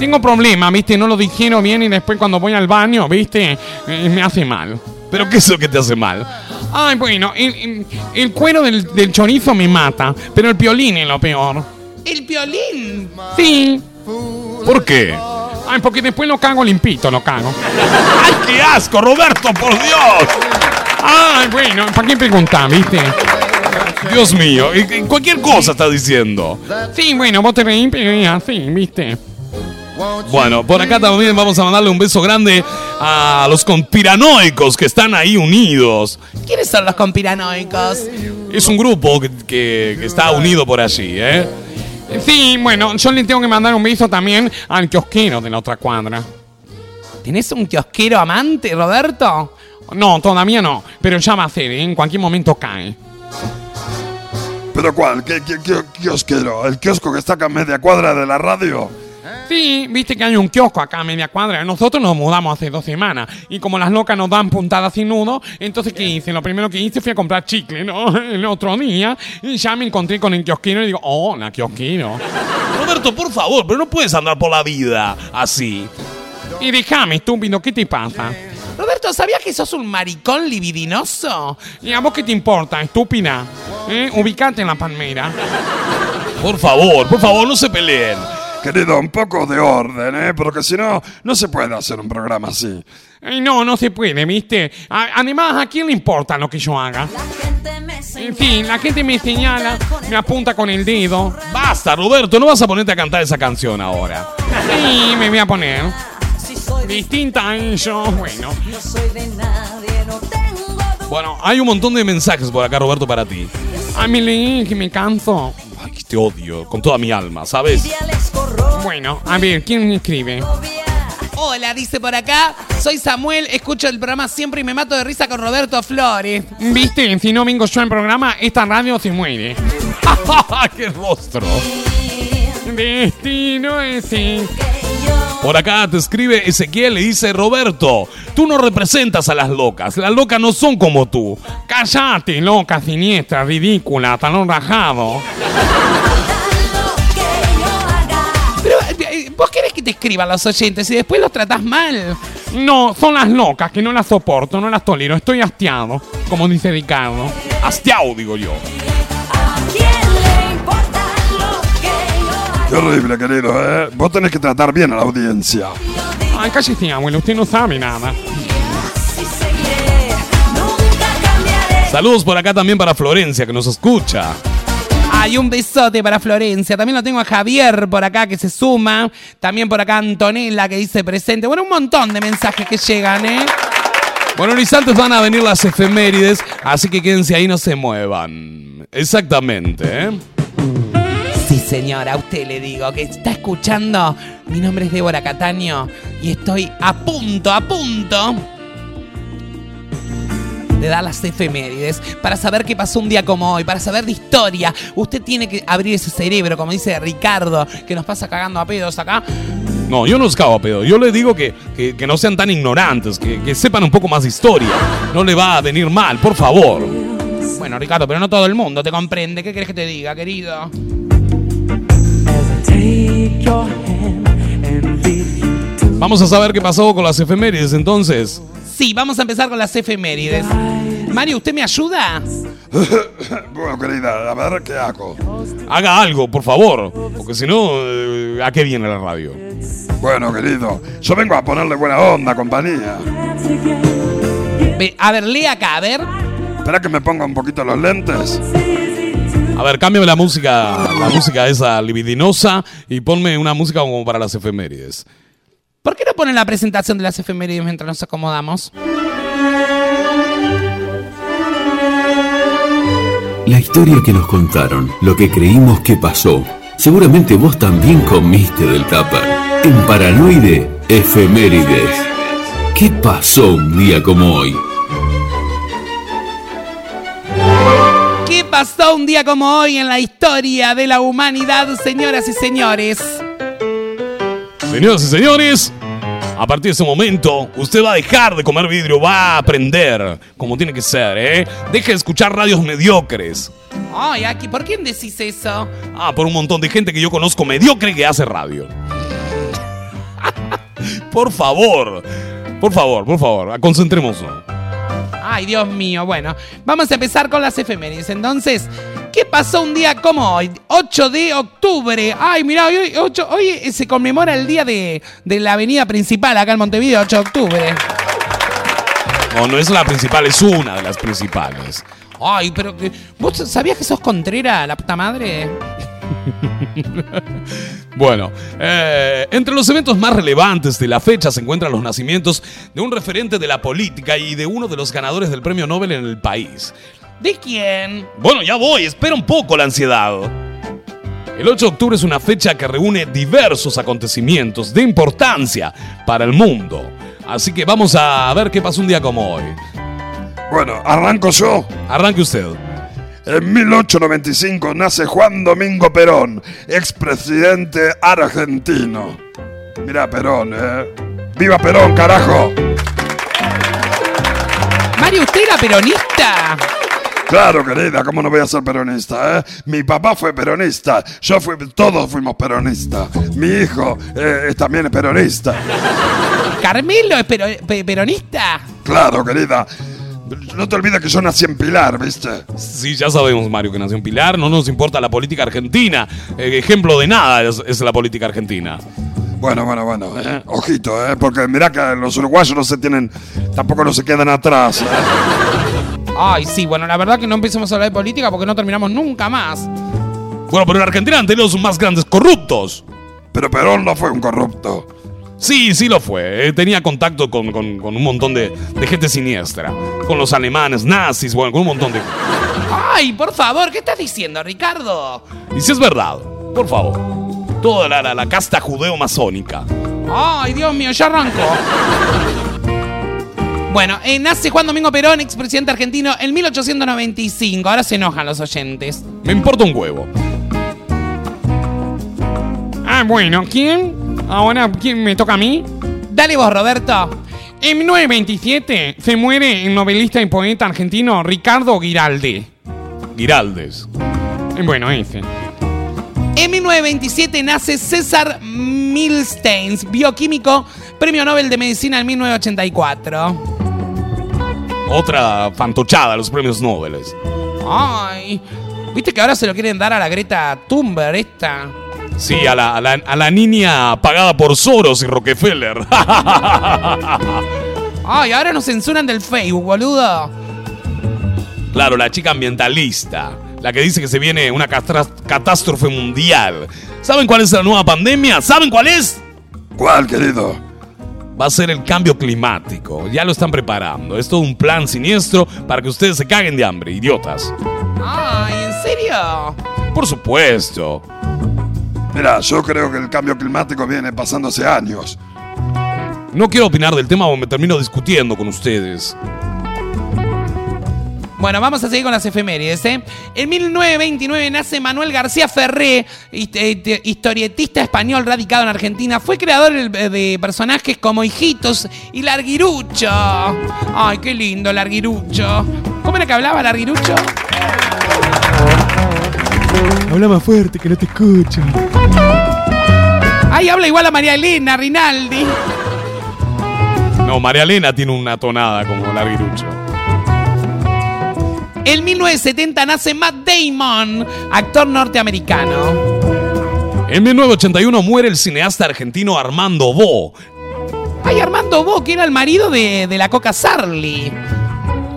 Tengo problemas, ¿viste? No lo digiero bien y después cuando voy al baño, ¿viste? Eh, me hace mal. ¿Pero qué es lo que te hace mal? Ay, bueno, el, el- el cuero del, del chorizo me mata, pero el piolín es lo peor. ¿El violín? Sí. ¿Por qué? Ay, porque después lo cago limpito, lo cago. ¡Ay, qué asco, Roberto, por Dios! Ay, bueno, ¿para qué preguntar, viste? Dios mío, y- y cualquier cosa está diciendo. Sí, bueno, vos te reís, pero así, viste. Bueno, por acá también vamos a mandarle un beso grande a los conspiranoicos que están ahí unidos. ¿Quiénes son los conspiranoicos? Es un grupo que, que- que está unido por allí, ¿eh? Sí, bueno, yo le tengo que mandar un beso también al kiosquero de la otra cuadra. ¿Tenés un kiosquero amante, Roberto? No, todavía no, pero ya va a ser, ¿eh? en cualquier momento cae. ¿Pero cuál? ¿Qué, qué, qué kiosquero? ¿El kiosco que está acá a media cuadra de la radio? Sí, viste que hay un kiosco acá a media cuadra. Nosotros nos mudamos hace dos semanas. Y como las locas nos dan puntadas sin nudo, entonces ¿qué hice? Lo primero que hice fue a comprar chicle, ¿no? El otro día. Y ya me encontré con el kiosquero y digo, hola, kiosquero. Roberto, por favor, pero no puedes andar por la vida así. Y déjame, estúpido, ¿qué te pasa? Roberto, ¿sabías que sos un maricón libidinoso? ¿Y a vos qué te importa, estúpida? ¿Eh? Ubicate en la palmera. Por favor, por favor, no se peleen. Querido, un poco de orden, ¿eh? Porque si no, no se puede hacer un programa así. Ay, no, no se puede, ¿viste? A- además, ¿a quién le importa lo que yo haga? En fin, la gente me señala, me apunta con el dedo. Basta, Roberto, no vas a ponerte a cantar esa canción ahora. Sí, me voy a poner. Distinta a ellos, bueno. Bueno, hay un montón de mensajes por acá, Roberto, para ti. Ay, me leí que me canso. Te odio con toda mi alma, ¿sabes? Bueno, a ver, ¿quién me escribe? Hola, dice por acá. Soy Samuel, escucho el programa siempre y me mato de risa con Roberto Flores. ¿Viste? Si no vengo yo al programa, esta radio se muere. ¡Qué rostro! Destino ese. Por acá te escribe Ezequiel y dice, Roberto, tú no representas a las locas. Las locas no son como tú. Cállate, loca, siniestra, ridícula, talón rajado. ¿Vos querés que te escriban los oyentes y después los tratás mal? No, son las locas que no las soporto, no las tolero. Estoy hastiado, como dice Ricardo. Hastiado, digo yo. Qué horrible, querido, ¿eh? Vos tenés que tratar bien a la audiencia. Ay, cállese, abuelo, usted no sabe nada. Saludos por acá también para Florencia, que nos escucha. Hay un besote para Florencia. También lo tengo a Javier por acá que se suma. También por acá Antonella que dice presente. Bueno, un montón de mensajes que llegan, ¿eh? Bueno, en instantes van a venir las efemérides, así que quédense ahí, no se muevan. Exactamente, ¿eh? Sí, señora, a usted le digo que está escuchando. Mi nombre es Débora Cataño y estoy a punto, a punto de dar las efemérides para saber qué pasó un día como hoy, para saber de historia. Usted tiene que abrir ese cerebro, como dice Ricardo, que nos pasa cagando a pedos acá. No, yo no os cago a pedo. Yo le digo que, que- que no sean tan ignorantes, que, que sepan un poco más de historia. No le va a venir mal, por favor. Bueno, Ricardo, pero no todo el mundo te comprende. ¿Qué querés que te diga, querido? Vamos a saber qué pasó con las efemérides entonces. Sí, vamos a empezar con las efemérides. Mario, ¿usted me ayuda? bueno, querida, a ver qué hago. Haga algo, por favor, porque si no, eh, ¿a qué viene la radio? Bueno, querido, yo vengo a ponerle buena onda, compañía. Ve, a ver, lee acá, a ver. Espera que me ponga un poquito los lentes. A ver, cámbiame la música, la música esa libidinosa y ponme una música como para las efemérides. ¿Por qué no ponen la presentación de las efemérides mientras nos acomodamos? La historia que nos contaron, lo que creímos que pasó, seguramente vos también comiste del tupper. En Paranoide, efemérides. ¿Qué pasó un día como hoy? ¿Qué pasó un día como hoy en la historia de la humanidad, señoras y señores? Señoras y señores, a partir de ese momento, usted va a dejar de comer vidrio, va a aprender como tiene que ser, ¿eh? Deje de escuchar radios mediocres. Ay, aquí, ¿por quién decís eso? Ah, por un montón de gente que yo conozco mediocre que hace radio. por favor, por favor, por favor, concentrémonos. Ay, Dios mío. Bueno, vamos a empezar con las efemérides. Entonces, ¿qué pasó un día como hoy? 8 de octubre. Ay, mira, hoy, hoy se conmemora el día de, de la avenida principal acá en Montevideo, 8 de octubre. No, no es la principal, es una de las principales. Ay, pero ¿vos sabías que sos Contrera, la puta madre? Bueno, eh, entre los eventos más relevantes de la fecha se encuentran los nacimientos de un referente de la política y de uno de los ganadores del premio Nobel en el país. ¿De quién? Bueno, ya voy, espera un poco la ansiedad. El 8 de octubre es una fecha que reúne diversos acontecimientos de importancia para el mundo. Así que vamos a ver qué pasó un día como hoy. Bueno, arranco yo. Arranque usted. En 1895 nace Juan Domingo Perón, expresidente argentino. Mira Perón, ¿eh? ¡Viva Perón, carajo! Mario, ¿usted era peronista? Claro, querida, ¿cómo no voy a ser peronista, eh? Mi papá fue peronista, yo fui, todos fuimos peronistas. Mi hijo eh, también es peronista. ¿Carmelo es pero- pe- peronista? Claro, querida. No te olvides que yo nací en Pilar, ¿viste? Sí, ya sabemos, Mario, que nació en Pilar. No nos importa la política argentina. Eh, ejemplo de nada es, es la política argentina. Bueno, bueno, bueno, eh, ojito, ¿eh? Porque mirá que los uruguayos no se tienen, tampoco no se quedan atrás. ¿eh? Ay, sí, bueno, la verdad que no empecemos a hablar de política porque no terminamos nunca más. Bueno, pero en Argentina han tenido sus más grandes corruptos. Pero Perón no fue un corrupto. Sí, sí lo fue. Eh, Tenía contacto con, con- con un montón de, de gente siniestra. Con los alemanes, nazis, bueno, con un montón de... Ay, por favor, ¿qué estás diciendo, Ricardo? Y si es verdad, por favor. Toda la, la- la casta judeo-masónica. Ay, Dios mío, ya arrancó. Bueno, eh, nace Juan Domingo Perón, expresidente argentino, en 1895. Ahora se enojan los oyentes. Me importa un huevo. Ah, bueno, ¿quién? Ahora, ¿quién me toca a mí? Dale vos, Roberto. En 1927 se muere el novelista y poeta argentino Ricardo Giraldi. Giraldes. Eh, Bueno, ese. En 1927 nace César Milsteins, bioquímico, premio Nobel de Medicina en 1984. Otra fantochada, los premios Nobel. Ay, ¿viste que ahora se lo quieren dar a la Greta Thunberg esta? Sí, a la, a la- a la niña pagada por Soros y Rockefeller. Ay, ahora nos censuran del Facebook, boludo. claro, la chica ambientalista. La que dice que se viene una catástrofe mundial. ¿Saben cuál es la nueva pandemia? ¿Saben cuál es? ¿Cuál, querido? Va a ser el cambio climático. Ya lo están preparando. Es todo un plan siniestro para que ustedes se caguen de hambre, idiotas. Ay, ¿en serio? Por supuesto. Mira, yo creo que el cambio climático viene pasando hace años. No quiero opinar del tema o me termino discutiendo con ustedes. Bueno, vamos a seguir con las efemérides, ¿eh? En 1929 nace Manuel García Ferré, eh, historietista español radicado en Argentina. Fue creador de de personajes como Hijitos y Larguirucho. Ay, qué lindo, Larguirucho. ¿Cómo era que hablaba Larguirucho? Habla más fuerte que no te escucho. Ay, habla igual a María Elena, Rinaldi. No, María Elena tiene una tonada como larguirucho. En 1970 nace Matt Damon, actor norteamericano. En 1981 muere el cineasta argentino Armando Bo. Ay, Armando Bo, que era el marido de, de la Coca Sarli.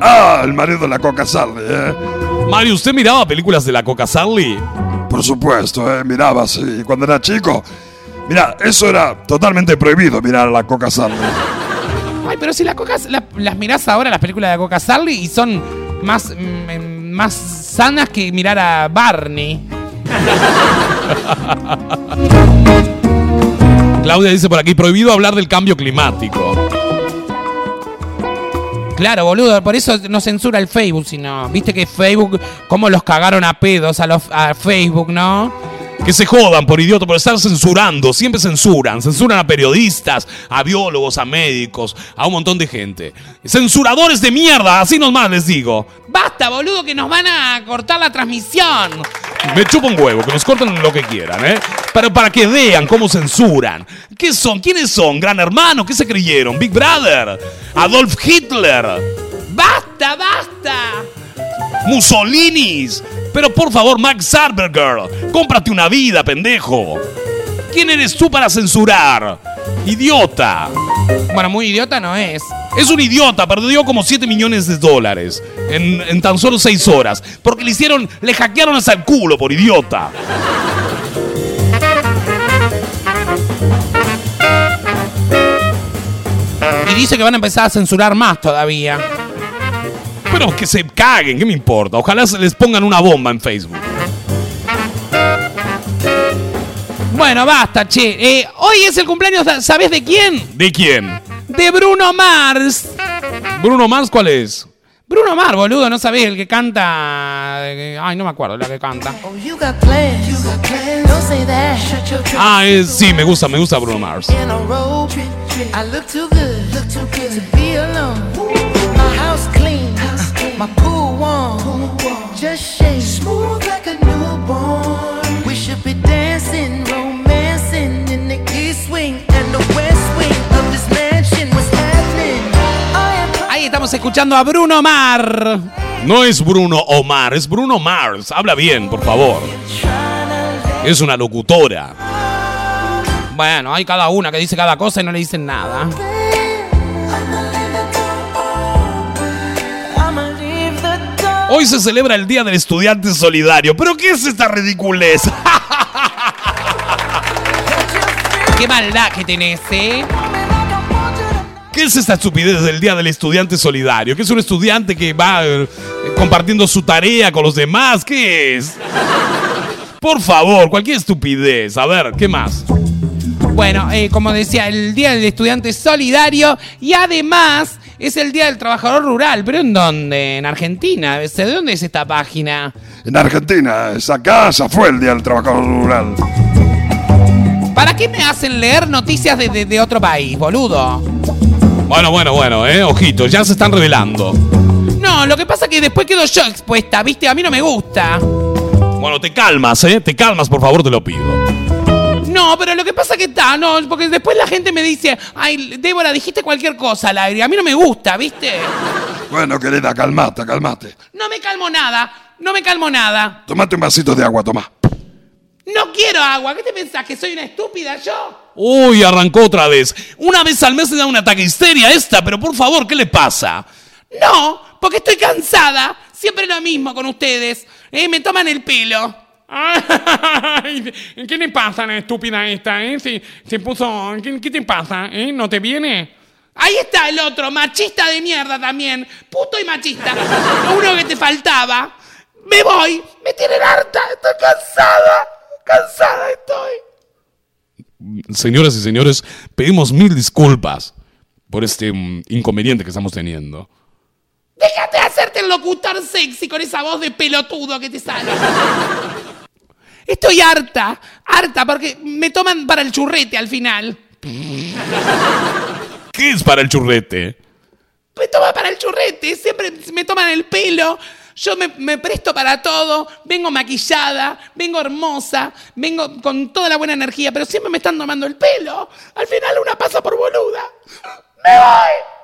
Ah, el marido de la Coca Sarli, ¿eh? Mario, ¿usted miraba películas de la Coca Sarli? Por supuesto, ¿eh? Miraba, sí. Cuando era chico. Mira, eso era totalmente prohibido mirar a la Coca Sarli. Ay, pero si la Coca, la- las mirás ahora, las películas de la Coca Sarli, y son más, mm, más sanas que mirar a Barney. Claudia dice por aquí, prohibido hablar del cambio climático. Claro, boludo, por eso no censura el Facebook, sino, viste que Facebook, cómo los cagaron a pedos a, los, a Facebook, ¿no? Que se jodan por idiota, por estar censurando. Siempre censuran. Censuran a periodistas, a biólogos, a médicos, a un montón de gente. Censuradores de mierda, así nomás les digo. Basta, boludo, que nos van a cortar la transmisión. Me chupa un huevo, que nos corten lo que quieran, ¿eh? Pero para que vean cómo censuran. ¿Qué son? ¿Quiénes son? ¿Gran Hermano? ¿Qué se creyeron? ¿Big Brother? ¿Adolf Hitler? ¡Basta, basta! ¡Mussolinis! Pero por favor, Max Zuckerberg, cómprate una vida, pendejo. ¿Quién eres tú para censurar? Idiota. Bueno, muy idiota no es. Es un idiota, perdió como 7 millones de dólares en, en tan solo 6 horas. Porque le hicieron, le hackearon hasta el culo por idiota. Y dice que van a empezar a censurar más todavía. Pero que se caguen, ¿qué me importa? Ojalá se les pongan una bomba en Facebook. Bueno, basta, che. Eh, hoy es el cumpleaños, ¿sabes de quién? ¿De quién? De Bruno Mars. ¿Bruno Mars cuál es? Bruno Mars, boludo, ¿no sabés? El que canta... eh, Ay, no me acuerdo la que canta. You got plans, you got plans. Don't say that. Shut your trap Ah, es- sí, me gusta, me gusta Bruno Mars. I look too good, look too good to be alone. My house clean, my pool warm. Just shake smooth like a newborn. We should be dancing, romancing in the east wing and the west wing of this mansion. What's happening? I am Ahí estamos escuchando a Bruno Mars. No es Bruno Omar, es Bruno Mars. Habla bien, por favor. Es una locutora. Bueno, hay cada una que dice cada cosa y no le dicen nada. Hoy se celebra el Día del Estudiante Solidario. ¿Pero qué es esta ridiculez? Qué maldad que tenés, ¿eh? ¿Qué es esta estupidez del Día del Estudiante Solidario? ¿Qué es un estudiante que va eh, compartiendo su tarea con los demás? ¿Qué es? Por favor, cualquier estupidez. A ver, ¿qué más? Bueno, eh, como decía, el Día del Estudiante Solidario y además es el Día del Trabajador Rural. ¿Pero en dónde? ¿En Argentina? ¿De dónde es esta página? En Argentina, esa casa fue el Día del Trabajador Rural. ¿Para qué me hacen leer noticias de, de- de otro país, boludo? Bueno, bueno, bueno, eh. Ojito, ya se están revelando. No, lo que pasa es que después quedo yo expuesta, ¿viste? A mí no me gusta. Bueno, te calmas, eh. Te calmas, por favor, te lo pido. No, pero lo que pasa que está, no, porque después la gente me dice, ay, Débora, dijiste cualquier cosa al aire. A mí no me gusta, ¿viste? Bueno, querida, calmate, calmate. No me calmo nada, no me calmo nada. Tomate un vasito de agua, toma. No quiero agua, ¿qué te pensás? ¿Que soy una estúpida yo? Uy, arrancó otra vez. Una vez al mes le da un ataque de histeria esta, pero por favor, ¿qué le pasa? No, porque estoy cansada. Siempre lo mismo con ustedes. Eh, me toman el pelo. Ay, ¿Qué le pasa a la estúpida esta, eh? Se, se puso... ¿Qué, qué te pasa, eh? ¿No te viene? Ahí está el otro, machista de mierda también. Puto y machista. Lo único que te faltaba. Me voy. Me tienen harta. Estoy cansada. Cansada estoy. Señoras y señores, pedimos mil disculpas por este mm, inconveniente que estamos teniendo. Déjate de hacerte el locutor sexy con esa voz de pelotudo que te sale. Estoy harta, harta, porque me toman para el churrete al final. ¿Qué es para el churrete? Me toman para el churrete, siempre me toman el pelo. Yo me, me presto para todo, vengo maquillada, vengo hermosa, vengo con toda la buena energía, pero siempre me están tomando el pelo. Al final una pasa por boluda. ¡Me voy!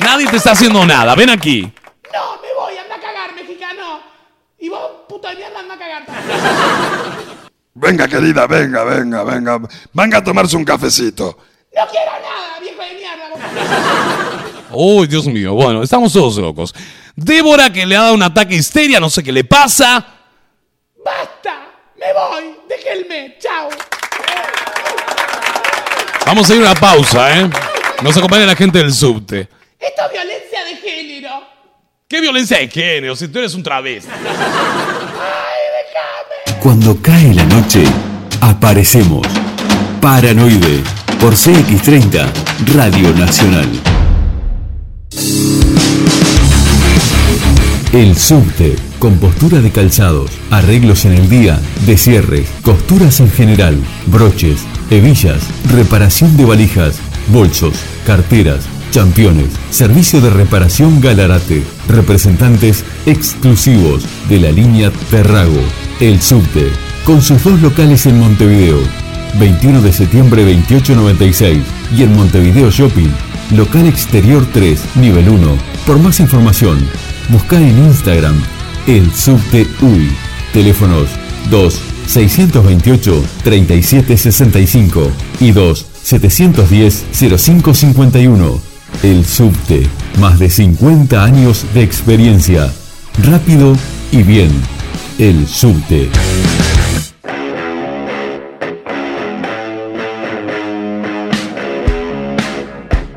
Nadie te está haciendo nada. Ven aquí. No, me voy, anda a cagar, mexicano. Y vos, puto de mierda, anda a cagar. Venga, querida, venga, venga, venga. Venga a tomarse un cafecito. No quiero nada, viejo de mierda. Uy, Dios mío. Bueno, estamos todos locos. Débora que le ha dado un ataque de histeria, no sé qué le pasa. ¡Basta! Me voy, déjenme, chao. Vamos a ir a una pausa, ¿eh? Nos acompaña la gente del subte. Esto es violencia de género. ¿Qué violencia de género si tú eres un travesti? Cuando cae la noche, aparecemos. Paranoide, por CX30, Radio Nacional. El subte, compostura de calzados, arreglos en el día, descierres, costuras en general, broches, hebillas, reparación de valijas, bolsos, carteras, championes, servicio de reparación Galarate, representantes exclusivos de la línea Terrago, el subte, con sus dos locales en Montevideo, 21 de septiembre 2896 y en Montevideo Shopping, local exterior 3, nivel 1. Por más información, busca en Instagram el subte UI. Teléfonos 2 628 3765 y 2 710 0551. El subte, más de 50 años de experiencia. Rápido y bien. El subte.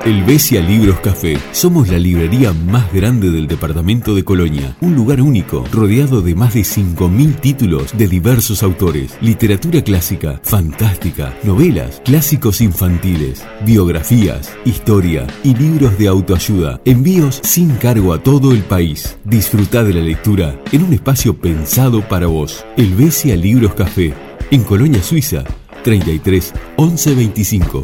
El Besia Libros Café. Somos la librería más grande del departamento de Colonia. Un lugar único, rodeado de más de 5.000 títulos de diversos autores. Literatura clásica, fantástica, novelas, clásicos infantiles, biografías, historia y libros de autoayuda. Envíos sin cargo a todo el país. Disfruta de la lectura en un espacio pensado para vos. El Besia Libros Café. En Colonia Suiza. 33 11 25.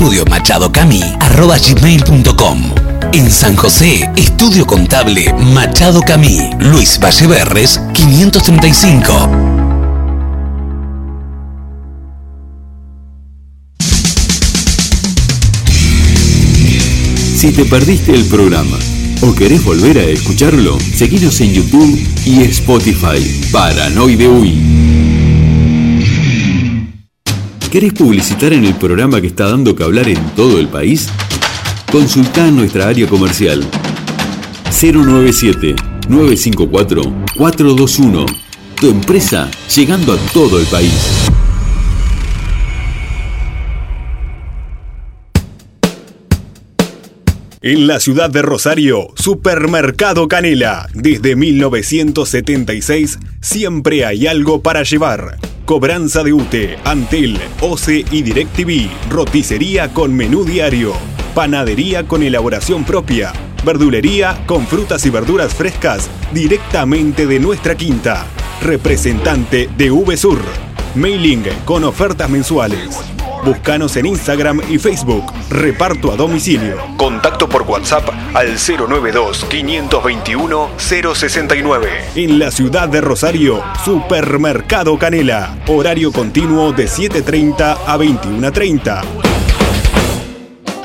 estudiomachadocamí.com. En San José, Estudio Contable Machado Camí, Luis Valleverres, 535. Si te perdiste el programa o querés volver a escucharlo, seguinos en YouTube y Spotify. Paranoide UI. ¿Querés publicitar en el programa que está dando que hablar en todo el país? Consulta nuestra área comercial 097-954-421. Tu empresa llegando a todo el país. En la ciudad de Rosario, Supermercado Canela. Desde 1976 siempre hay algo para llevar. Cobranza de UTE, Antel, OCE y DirecTV. Roticería con menú diario. Panadería con elaboración propia. Verdulería con frutas y verduras frescas directamente de nuestra quinta. Representante de VSUR. Mailing con ofertas mensuales. Búscanos en Instagram y Facebook. Reparto a domicilio. Contacto por WhatsApp al 092-521-069. En la ciudad de Rosario, Supermercado Canela. Horario continuo de 7.30 a 21.30.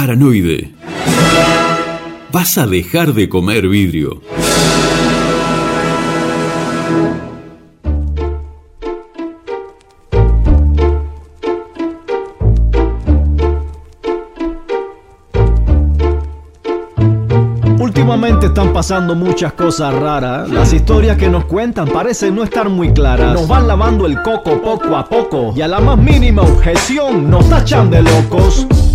Paranoide. Vas a dejar de comer vidrio. Últimamente están pasando muchas cosas raras. Las historias que nos cuentan parecen no estar muy claras. Nos van lavando el coco poco a poco. Y a la más mínima objeción nos tachan de locos.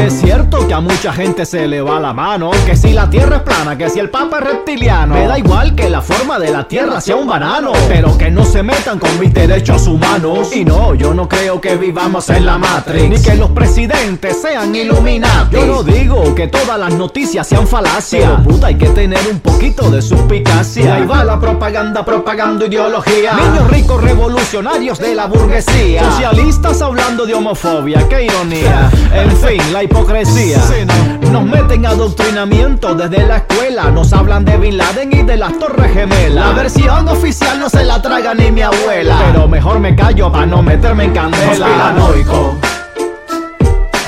Es cierto que a mucha gente se le va la mano Que si la tierra es plana, que si el papa es reptiliano Me da igual que la forma de la tierra sea un banano Pero que no se metan con mis derechos humanos Y no, yo no creo que vivamos en la Matrix Ni que los presidentes sean iluminados Yo no digo que todas las noticias sean falacias Pero puta, hay que tener un poquito de suspicacia ahí va la propaganda propagando ideología Niños ricos revolucionarios de la burguesía Socialistas hablando de homofobia, qué ironía En fin, la hipocresía. Nos meten adoctrinamiento desde la escuela. Nos hablan de Bin Laden y de las Torres Gemelas. La versión oficial no se la traga ni mi abuela. Pero mejor me callo para no meterme en candela. Conspiranoico.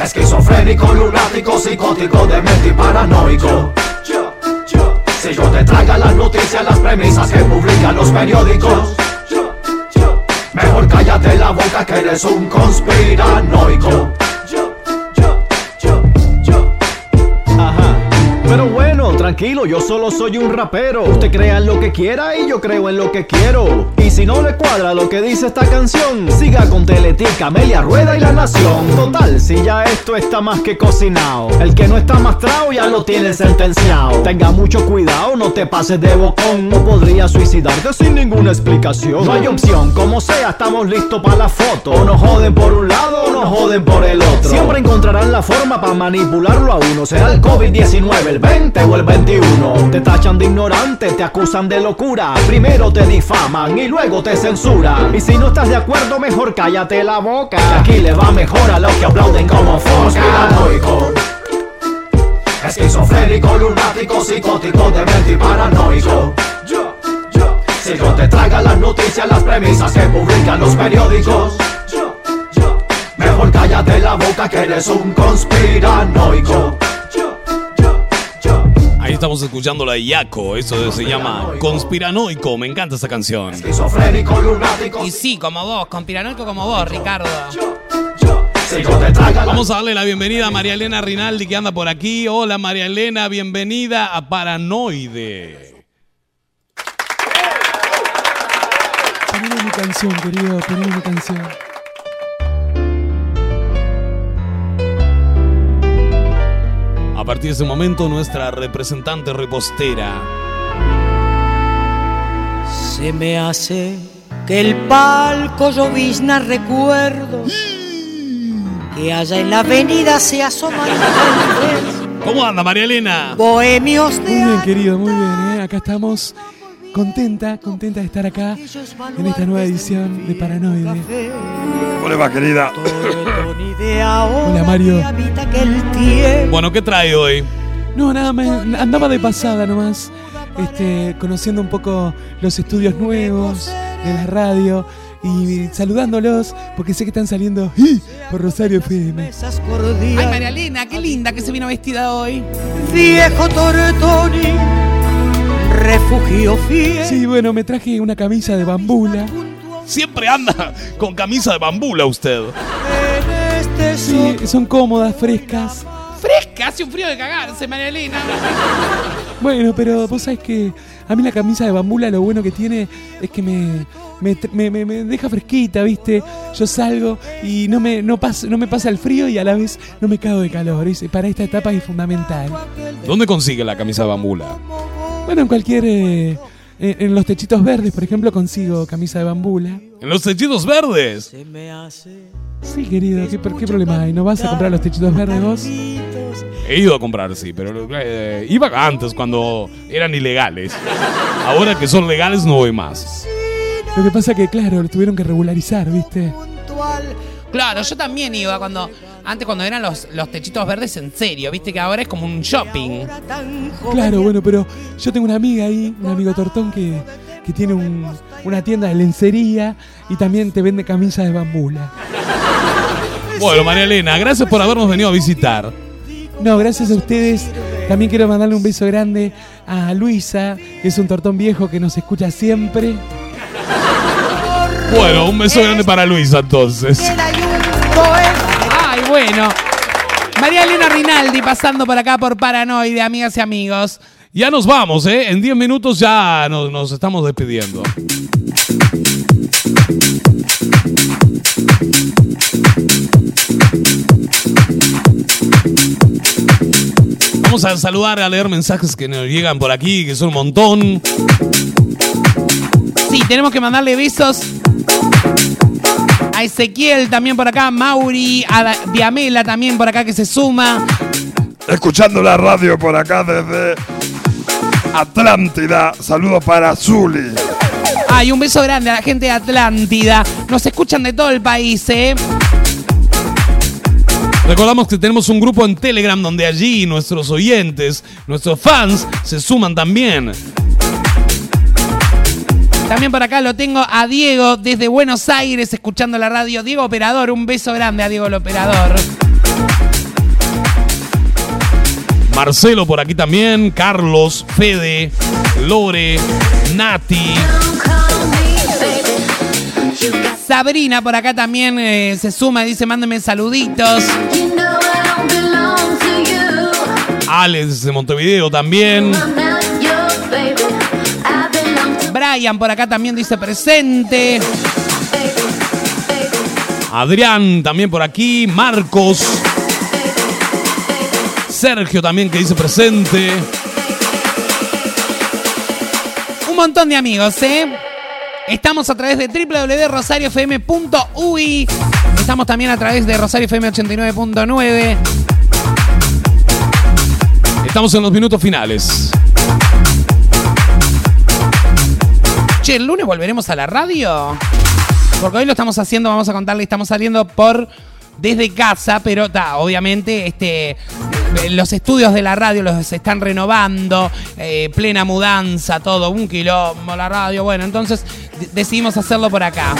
Esquizofrénico, lunático, psicótico, demente y paranoico. Si yo te traiga las noticias, las premisas que publican los periódicos. Mejor cállate la boca que eres un conspiranoico. Tranquilo, yo solo soy un rapero. Usted crea en lo que quiera y yo creo en lo que quiero. Y si no le cuadra lo que dice esta canción, siga con Teletica, Amelia Rueda y La Nación. Total, si ya esto está más que cocinado. El que no está mastrado ya lo tiene sentenciado. Tenga mucho cuidado, no te pases de bocón. No podría suicidarte sin ninguna explicación. No hay opción, como sea, estamos listos para la foto. Nos joden por un lado nos joden por el otro. Siempre encontrarán la forma para manipularlo a uno. Será el COVID-19, el 20 o el 21. Te tachan de ignorante, te acusan de locura. Primero te difaman y luego te censuran. Y si no estás de acuerdo, mejor cállate la boca. Que aquí le va mejor a los que aplauden como Conspiranoico. Esquizofrénico, lunático, psicótico, demente y paranoico. Si no te traigan las noticias, las premisas que publican los periódicos. Mejor cállate la boca que eres un conspiranoico. Ahí estamos escuchando la Yaco, eso se llama Conspiranoico, me encanta esa canción. Esquizofrénico, lunático. Y sí, como vos, conspiranoico como vos, Ricardo. Vamos a darle la bienvenida a María Elena Rinaldi que anda por aquí. Hola María Elena, bienvenida a Paranoide. Poneme mi canción, querido, poneme mi canción. Partir de ese momento, nuestra representante repostera. Se me hace que el palco llovizna recuerdos que allá en la avenida se asoman ¿Cómo anda María Elena? bohemios Muy de bien, querido, muy bien, ¿eh? Acá estamos contenta, contenta de estar acá en esta nueva edición de Paranoide. ¿Cómo le va, querida? Hola, Mario. Bueno, ¿qué trae hoy? No, nada, me andaba de pasada nomás, este, conociendo un poco los estudios nuevos de la radio y saludándolos porque sé que están saliendo por Rosario FM. Ay, María Elena, qué linda que se vino vestida hoy. Viejo Tortoni, refugio fiel. Sí, bueno, me traje una camisa de bambula. Siempre anda con camisa de bambula usted. Sí, son cómodas, frescas. Fresca, hace un frío de cagarse, María Elena. Bueno, pero vos sabés que a mí la camisa de bambula lo bueno que tiene es que me, me, me- me- me deja fresquita, ¿viste? Yo salgo y no me, no, pas- no me pasa el frío y a la vez no me cago de calor. Es- para esta etapa es fundamental. ¿Dónde consigue la camisa de bambula? Bueno, en cualquier... eh, en, en los techitos verdes, por ejemplo, consigo camisa de bambula. En los techitos verdes. Sí, querido, ¿qué, qué problema hay? ¿No vas a comprar los techitos verdes vos? He ido a comprar, sí, pero eh, iba antes cuando eran ilegales. Ahora que son legales no voy más. Lo que pasa que, claro, lo tuvieron que regularizar, ¿viste? Claro, yo también iba cuando. Antes cuando eran los, los techitos verdes en serio, viste que ahora es como un shopping. Claro, bueno, pero yo tengo una amiga ahí, un amigo tortón que, que tiene un- una tienda de lencería y también te vende camisas de bambula. Bueno, María Elena, gracias por habernos venido a visitar. No, gracias a ustedes. También quiero mandarle un beso grande a Luisa, que es un tortón viejo que nos escucha siempre. Bueno, un beso grande para Luisa entonces. Bueno. María Elena Rinaldi pasando por acá por Paranoide, amigas y amigos. Ya nos vamos, ¿eh? En 10 minutos ya nos, nos estamos despidiendo. Vamos a saludar, a leer mensajes que nos llegan por aquí, que son un montón. Sí, tenemos que mandarle besos a Ezequiel también por acá, Mauri, a Diamela también por acá que se suma. Escuchando la radio por acá desde Atlántida. Saludos para Zuli. Ay, un beso grande a la gente de Atlántida. Nos escuchan de todo el país, ¿eh? Recordamos que tenemos un grupo en Telegram donde allí nuestros oyentes, nuestros fans, se suman también. También por acá lo tengo a Diego desde Buenos Aires escuchando la radio. Diego Operador, un beso grande a Diego el Operador. Marcelo por aquí también, Carlos, Fede, Lore, Nati. Sabrina por acá también eh, se suma, dice mándame saluditos. Alex de Montevideo también. Brian por acá también dice presente. Adrián también por aquí. Marcos. Sergio también que dice presente. Un montón de amigos, ¿eh? Estamos a través de www.rosariofm.ui. Estamos también a través de Rosario FM 89.9. Estamos en los minutos finales. Che, el lunes volveremos a la radio. Porque hoy lo estamos haciendo, vamos a contarle, estamos saliendo por desde casa, pero ta, obviamente este, los estudios de la radio los están renovando, eh, plena mudanza, todo, un quilombo la radio. Bueno, entonces de- decidimos hacerlo por acá.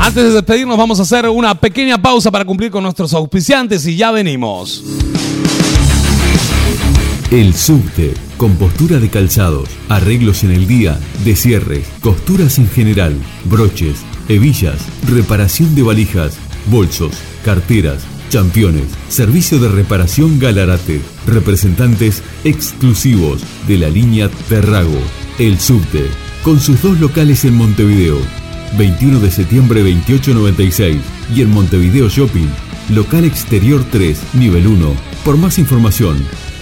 Antes de despedirnos vamos a hacer una pequeña pausa para cumplir con nuestros auspiciantes y ya venimos. El subte, compostura de calzados, arreglos en el día, descierres, costuras en general, broches, hebillas, reparación de valijas, bolsos, carteras, championes, servicio de reparación Galarate, representantes exclusivos de la línea Terrago. El subte, con sus dos locales en Montevideo, 21 de septiembre 2896 y en Montevideo Shopping, local exterior 3, nivel 1. Por más información,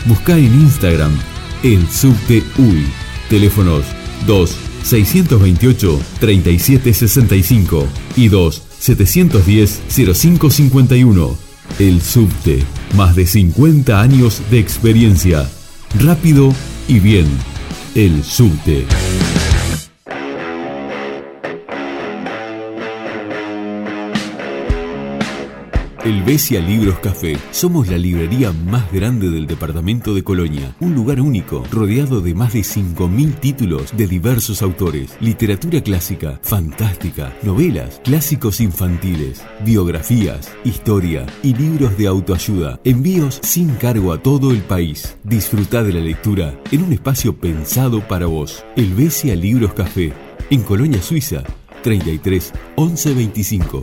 busca en Instagram el subte UI. Teléfonos 2 628 3765 y 2 710 0551. El subte, más de 50 años de experiencia. Rápido y bien. El subte. El Besia Libros Café. Somos la librería más grande del departamento de Colonia. Un lugar único, rodeado de más de 5.000 títulos de diversos autores. Literatura clásica, fantástica, novelas, clásicos infantiles, biografías, historia y libros de autoayuda. Envíos sin cargo a todo el país. Disfruta de la lectura en un espacio pensado para vos. El Besia Libros Café. En Colonia Suiza. 33 11 25.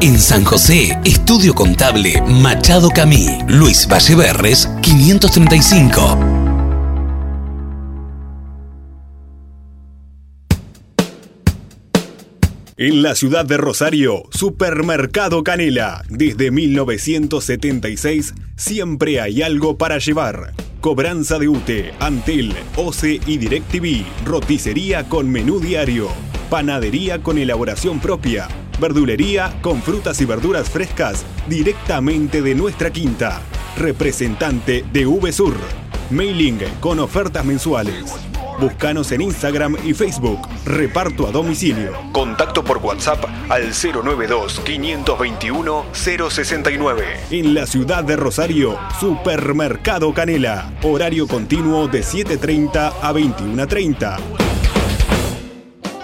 En San José, Estudio Contable Machado Camí, Luis Valleverres, 535. En la ciudad de Rosario, Supermercado Canela. Desde 1976 siempre hay algo para llevar. Cobranza de UTE, Antel, OCE y DirecTV. Roticería con menú diario. Panadería con elaboración propia. Verdulería con frutas y verduras frescas directamente de nuestra quinta. Representante de VSUR. Mailing con ofertas mensuales. Búscanos en Instagram y Facebook. Reparto a domicilio. Contacto por WhatsApp al 092-521-069. En la ciudad de Rosario, Supermercado Canela. Horario continuo de 7.30 a 21.30.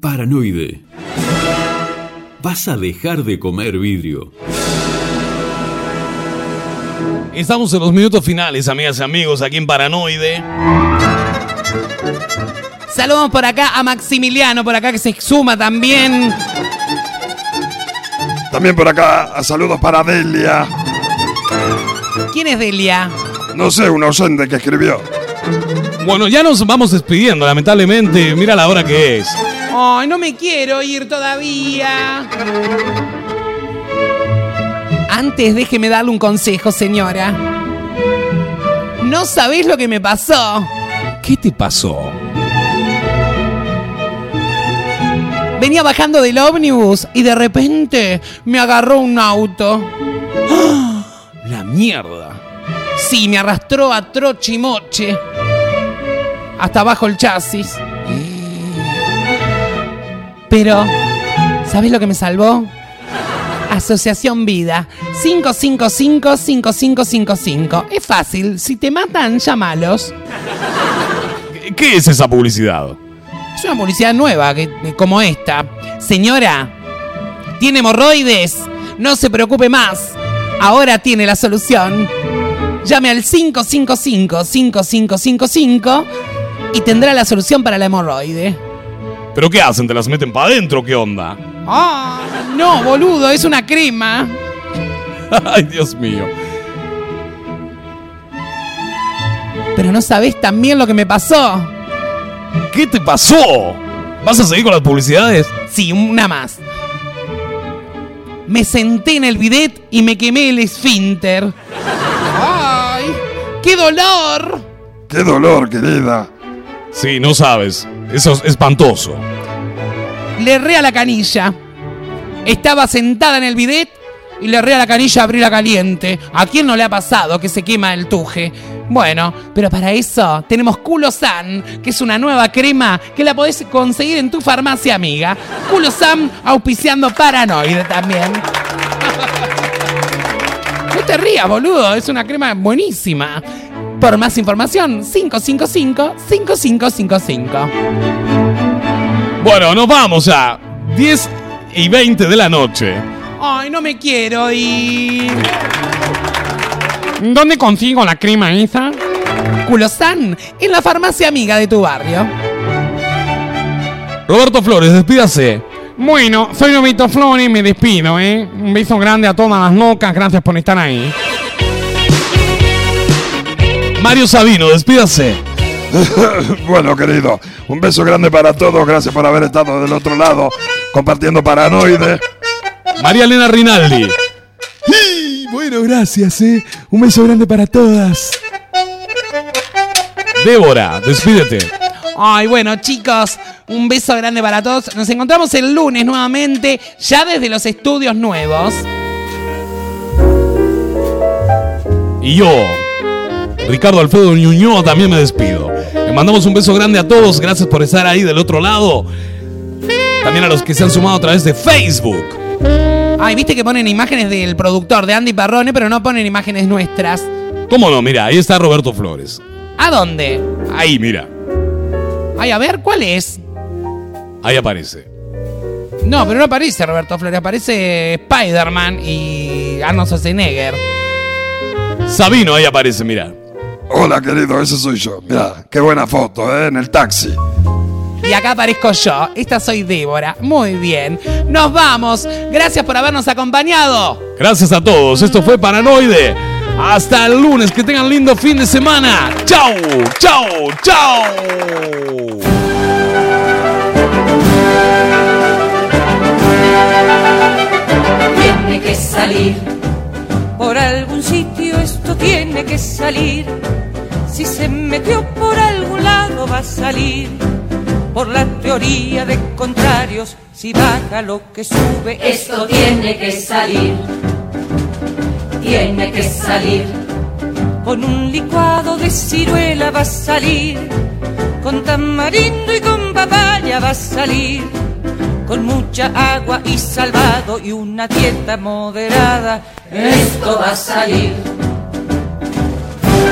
Paranoide. Vas a dejar de comer vidrio. Estamos en los minutos finales, amigas y amigos, aquí en Paranoide. Saludamos por acá a Maximiliano, por acá que se exuma también. También por acá, saludos para Delia. ¿Quién es Delia? No sé, un oyente que escribió. Bueno, ya nos vamos despidiendo, lamentablemente. Mira la hora que es. Ay, no me quiero ir todavía. Antes déjeme darle un consejo, señora. No sabés lo que me pasó. ¿Qué te pasó? Venía bajando del ómnibus y de repente me agarró un auto. ¡Ah! La mierda. Sí, me arrastró a trochimoche. Hasta abajo el chasis. Pero, ¿sabes lo que me salvó? Asociación Vida 555-5555. Es fácil, si te matan, llámalos. ¿Qué es esa publicidad? Es una publicidad nueva, que, como esta. Señora, tiene hemorroides. No se preocupe más. Ahora tiene la solución. Llame al 555-5555 y tendrá la solución para la hemorroide. ¿Pero qué hacen? ¿Te las meten para adentro? ¿Qué onda? Ah, no, boludo, es una crema. Ay, Dios mío. Pero no sabés también lo que me pasó. ¿Qué te pasó? ¿Vas a seguir con las publicidades? Sí, una más. Me senté en el bidet y me quemé el esfínter. ¡Ay! ¡Qué dolor! ¡Qué dolor, querida! Sí, no sabes. Eso es espantoso. Le erré a la canilla. Estaba sentada en el bidet y le erré a la canilla a abrirla caliente. ¿A quién no le ha pasado que se quema el tuje? Bueno, pero para eso tenemos Culosan, que es una nueva crema que la podés conseguir en tu farmacia amiga. Culosan auspiciando Paranoide también. No te rías, boludo, es una crema buenísima. Por más información, 555-5555. Bueno, nos vamos ya. 10 y 20 de la noche. Ay, no me quiero ir. ¿Dónde consigo la crema esa? Culosan, en la farmacia amiga de tu barrio. Roberto Flores, despídase. Bueno, soy Roberto Flores y me despido, ¿eh? Un beso grande a todas las locas, gracias por estar ahí. Mario Sabino, despídase. bueno, querido, un beso grande para todos. Gracias por haber estado del otro lado compartiendo Paranoide. María Elena Rinaldi. Y bueno, gracias, ¿eh? Un beso grande para todas. Débora, despídete. Ay, bueno, chicos, un beso grande para todos. Nos encontramos el lunes nuevamente, ya desde los estudios nuevos. Y yo, Ricardo Alfredo Ñuñoa, también me despido. Le mandamos un beso grande a todos. Gracias por estar ahí del otro lado. También a los que se han sumado a través de Facebook. Ay, viste que ponen imágenes del productor de Andy Parrone, pero no ponen imágenes nuestras. ¿Cómo no? Mira, ahí está Roberto Flores. ¿A dónde? Ahí, mira. Ay, a ver, ¿cuál es? Ahí aparece. No, pero no aparece Roberto Flores, aparece Spider-Man y Arnold Schwarzenegger. Sabino, ahí aparece, mira. Hola, querido, ese soy yo. Mira, qué buena foto, ¿eh? En el taxi. Y acá aparezco yo. Esta soy Débora. Muy bien. Nos vamos. Gracias por habernos acompañado. Gracias a todos. Esto fue Paranoide. Hasta el lunes. Que tengan lindo fin de semana. Chau, chau, chau. Tiene que salir. Por algún sitio tiene que salir. Si se metió por algún lado va a salir. Por la teoría de contrarios, si baja lo que sube, Esto tiene que salir. Tiene que salir. Con un licuado de ciruela va a salir. Con tamarindo y con papaya va a salir. Con mucha agua y salvado y una dieta moderada. Esto va a salir.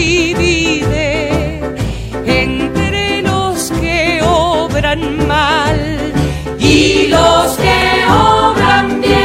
divide entre los que obran mal y los que obran bien.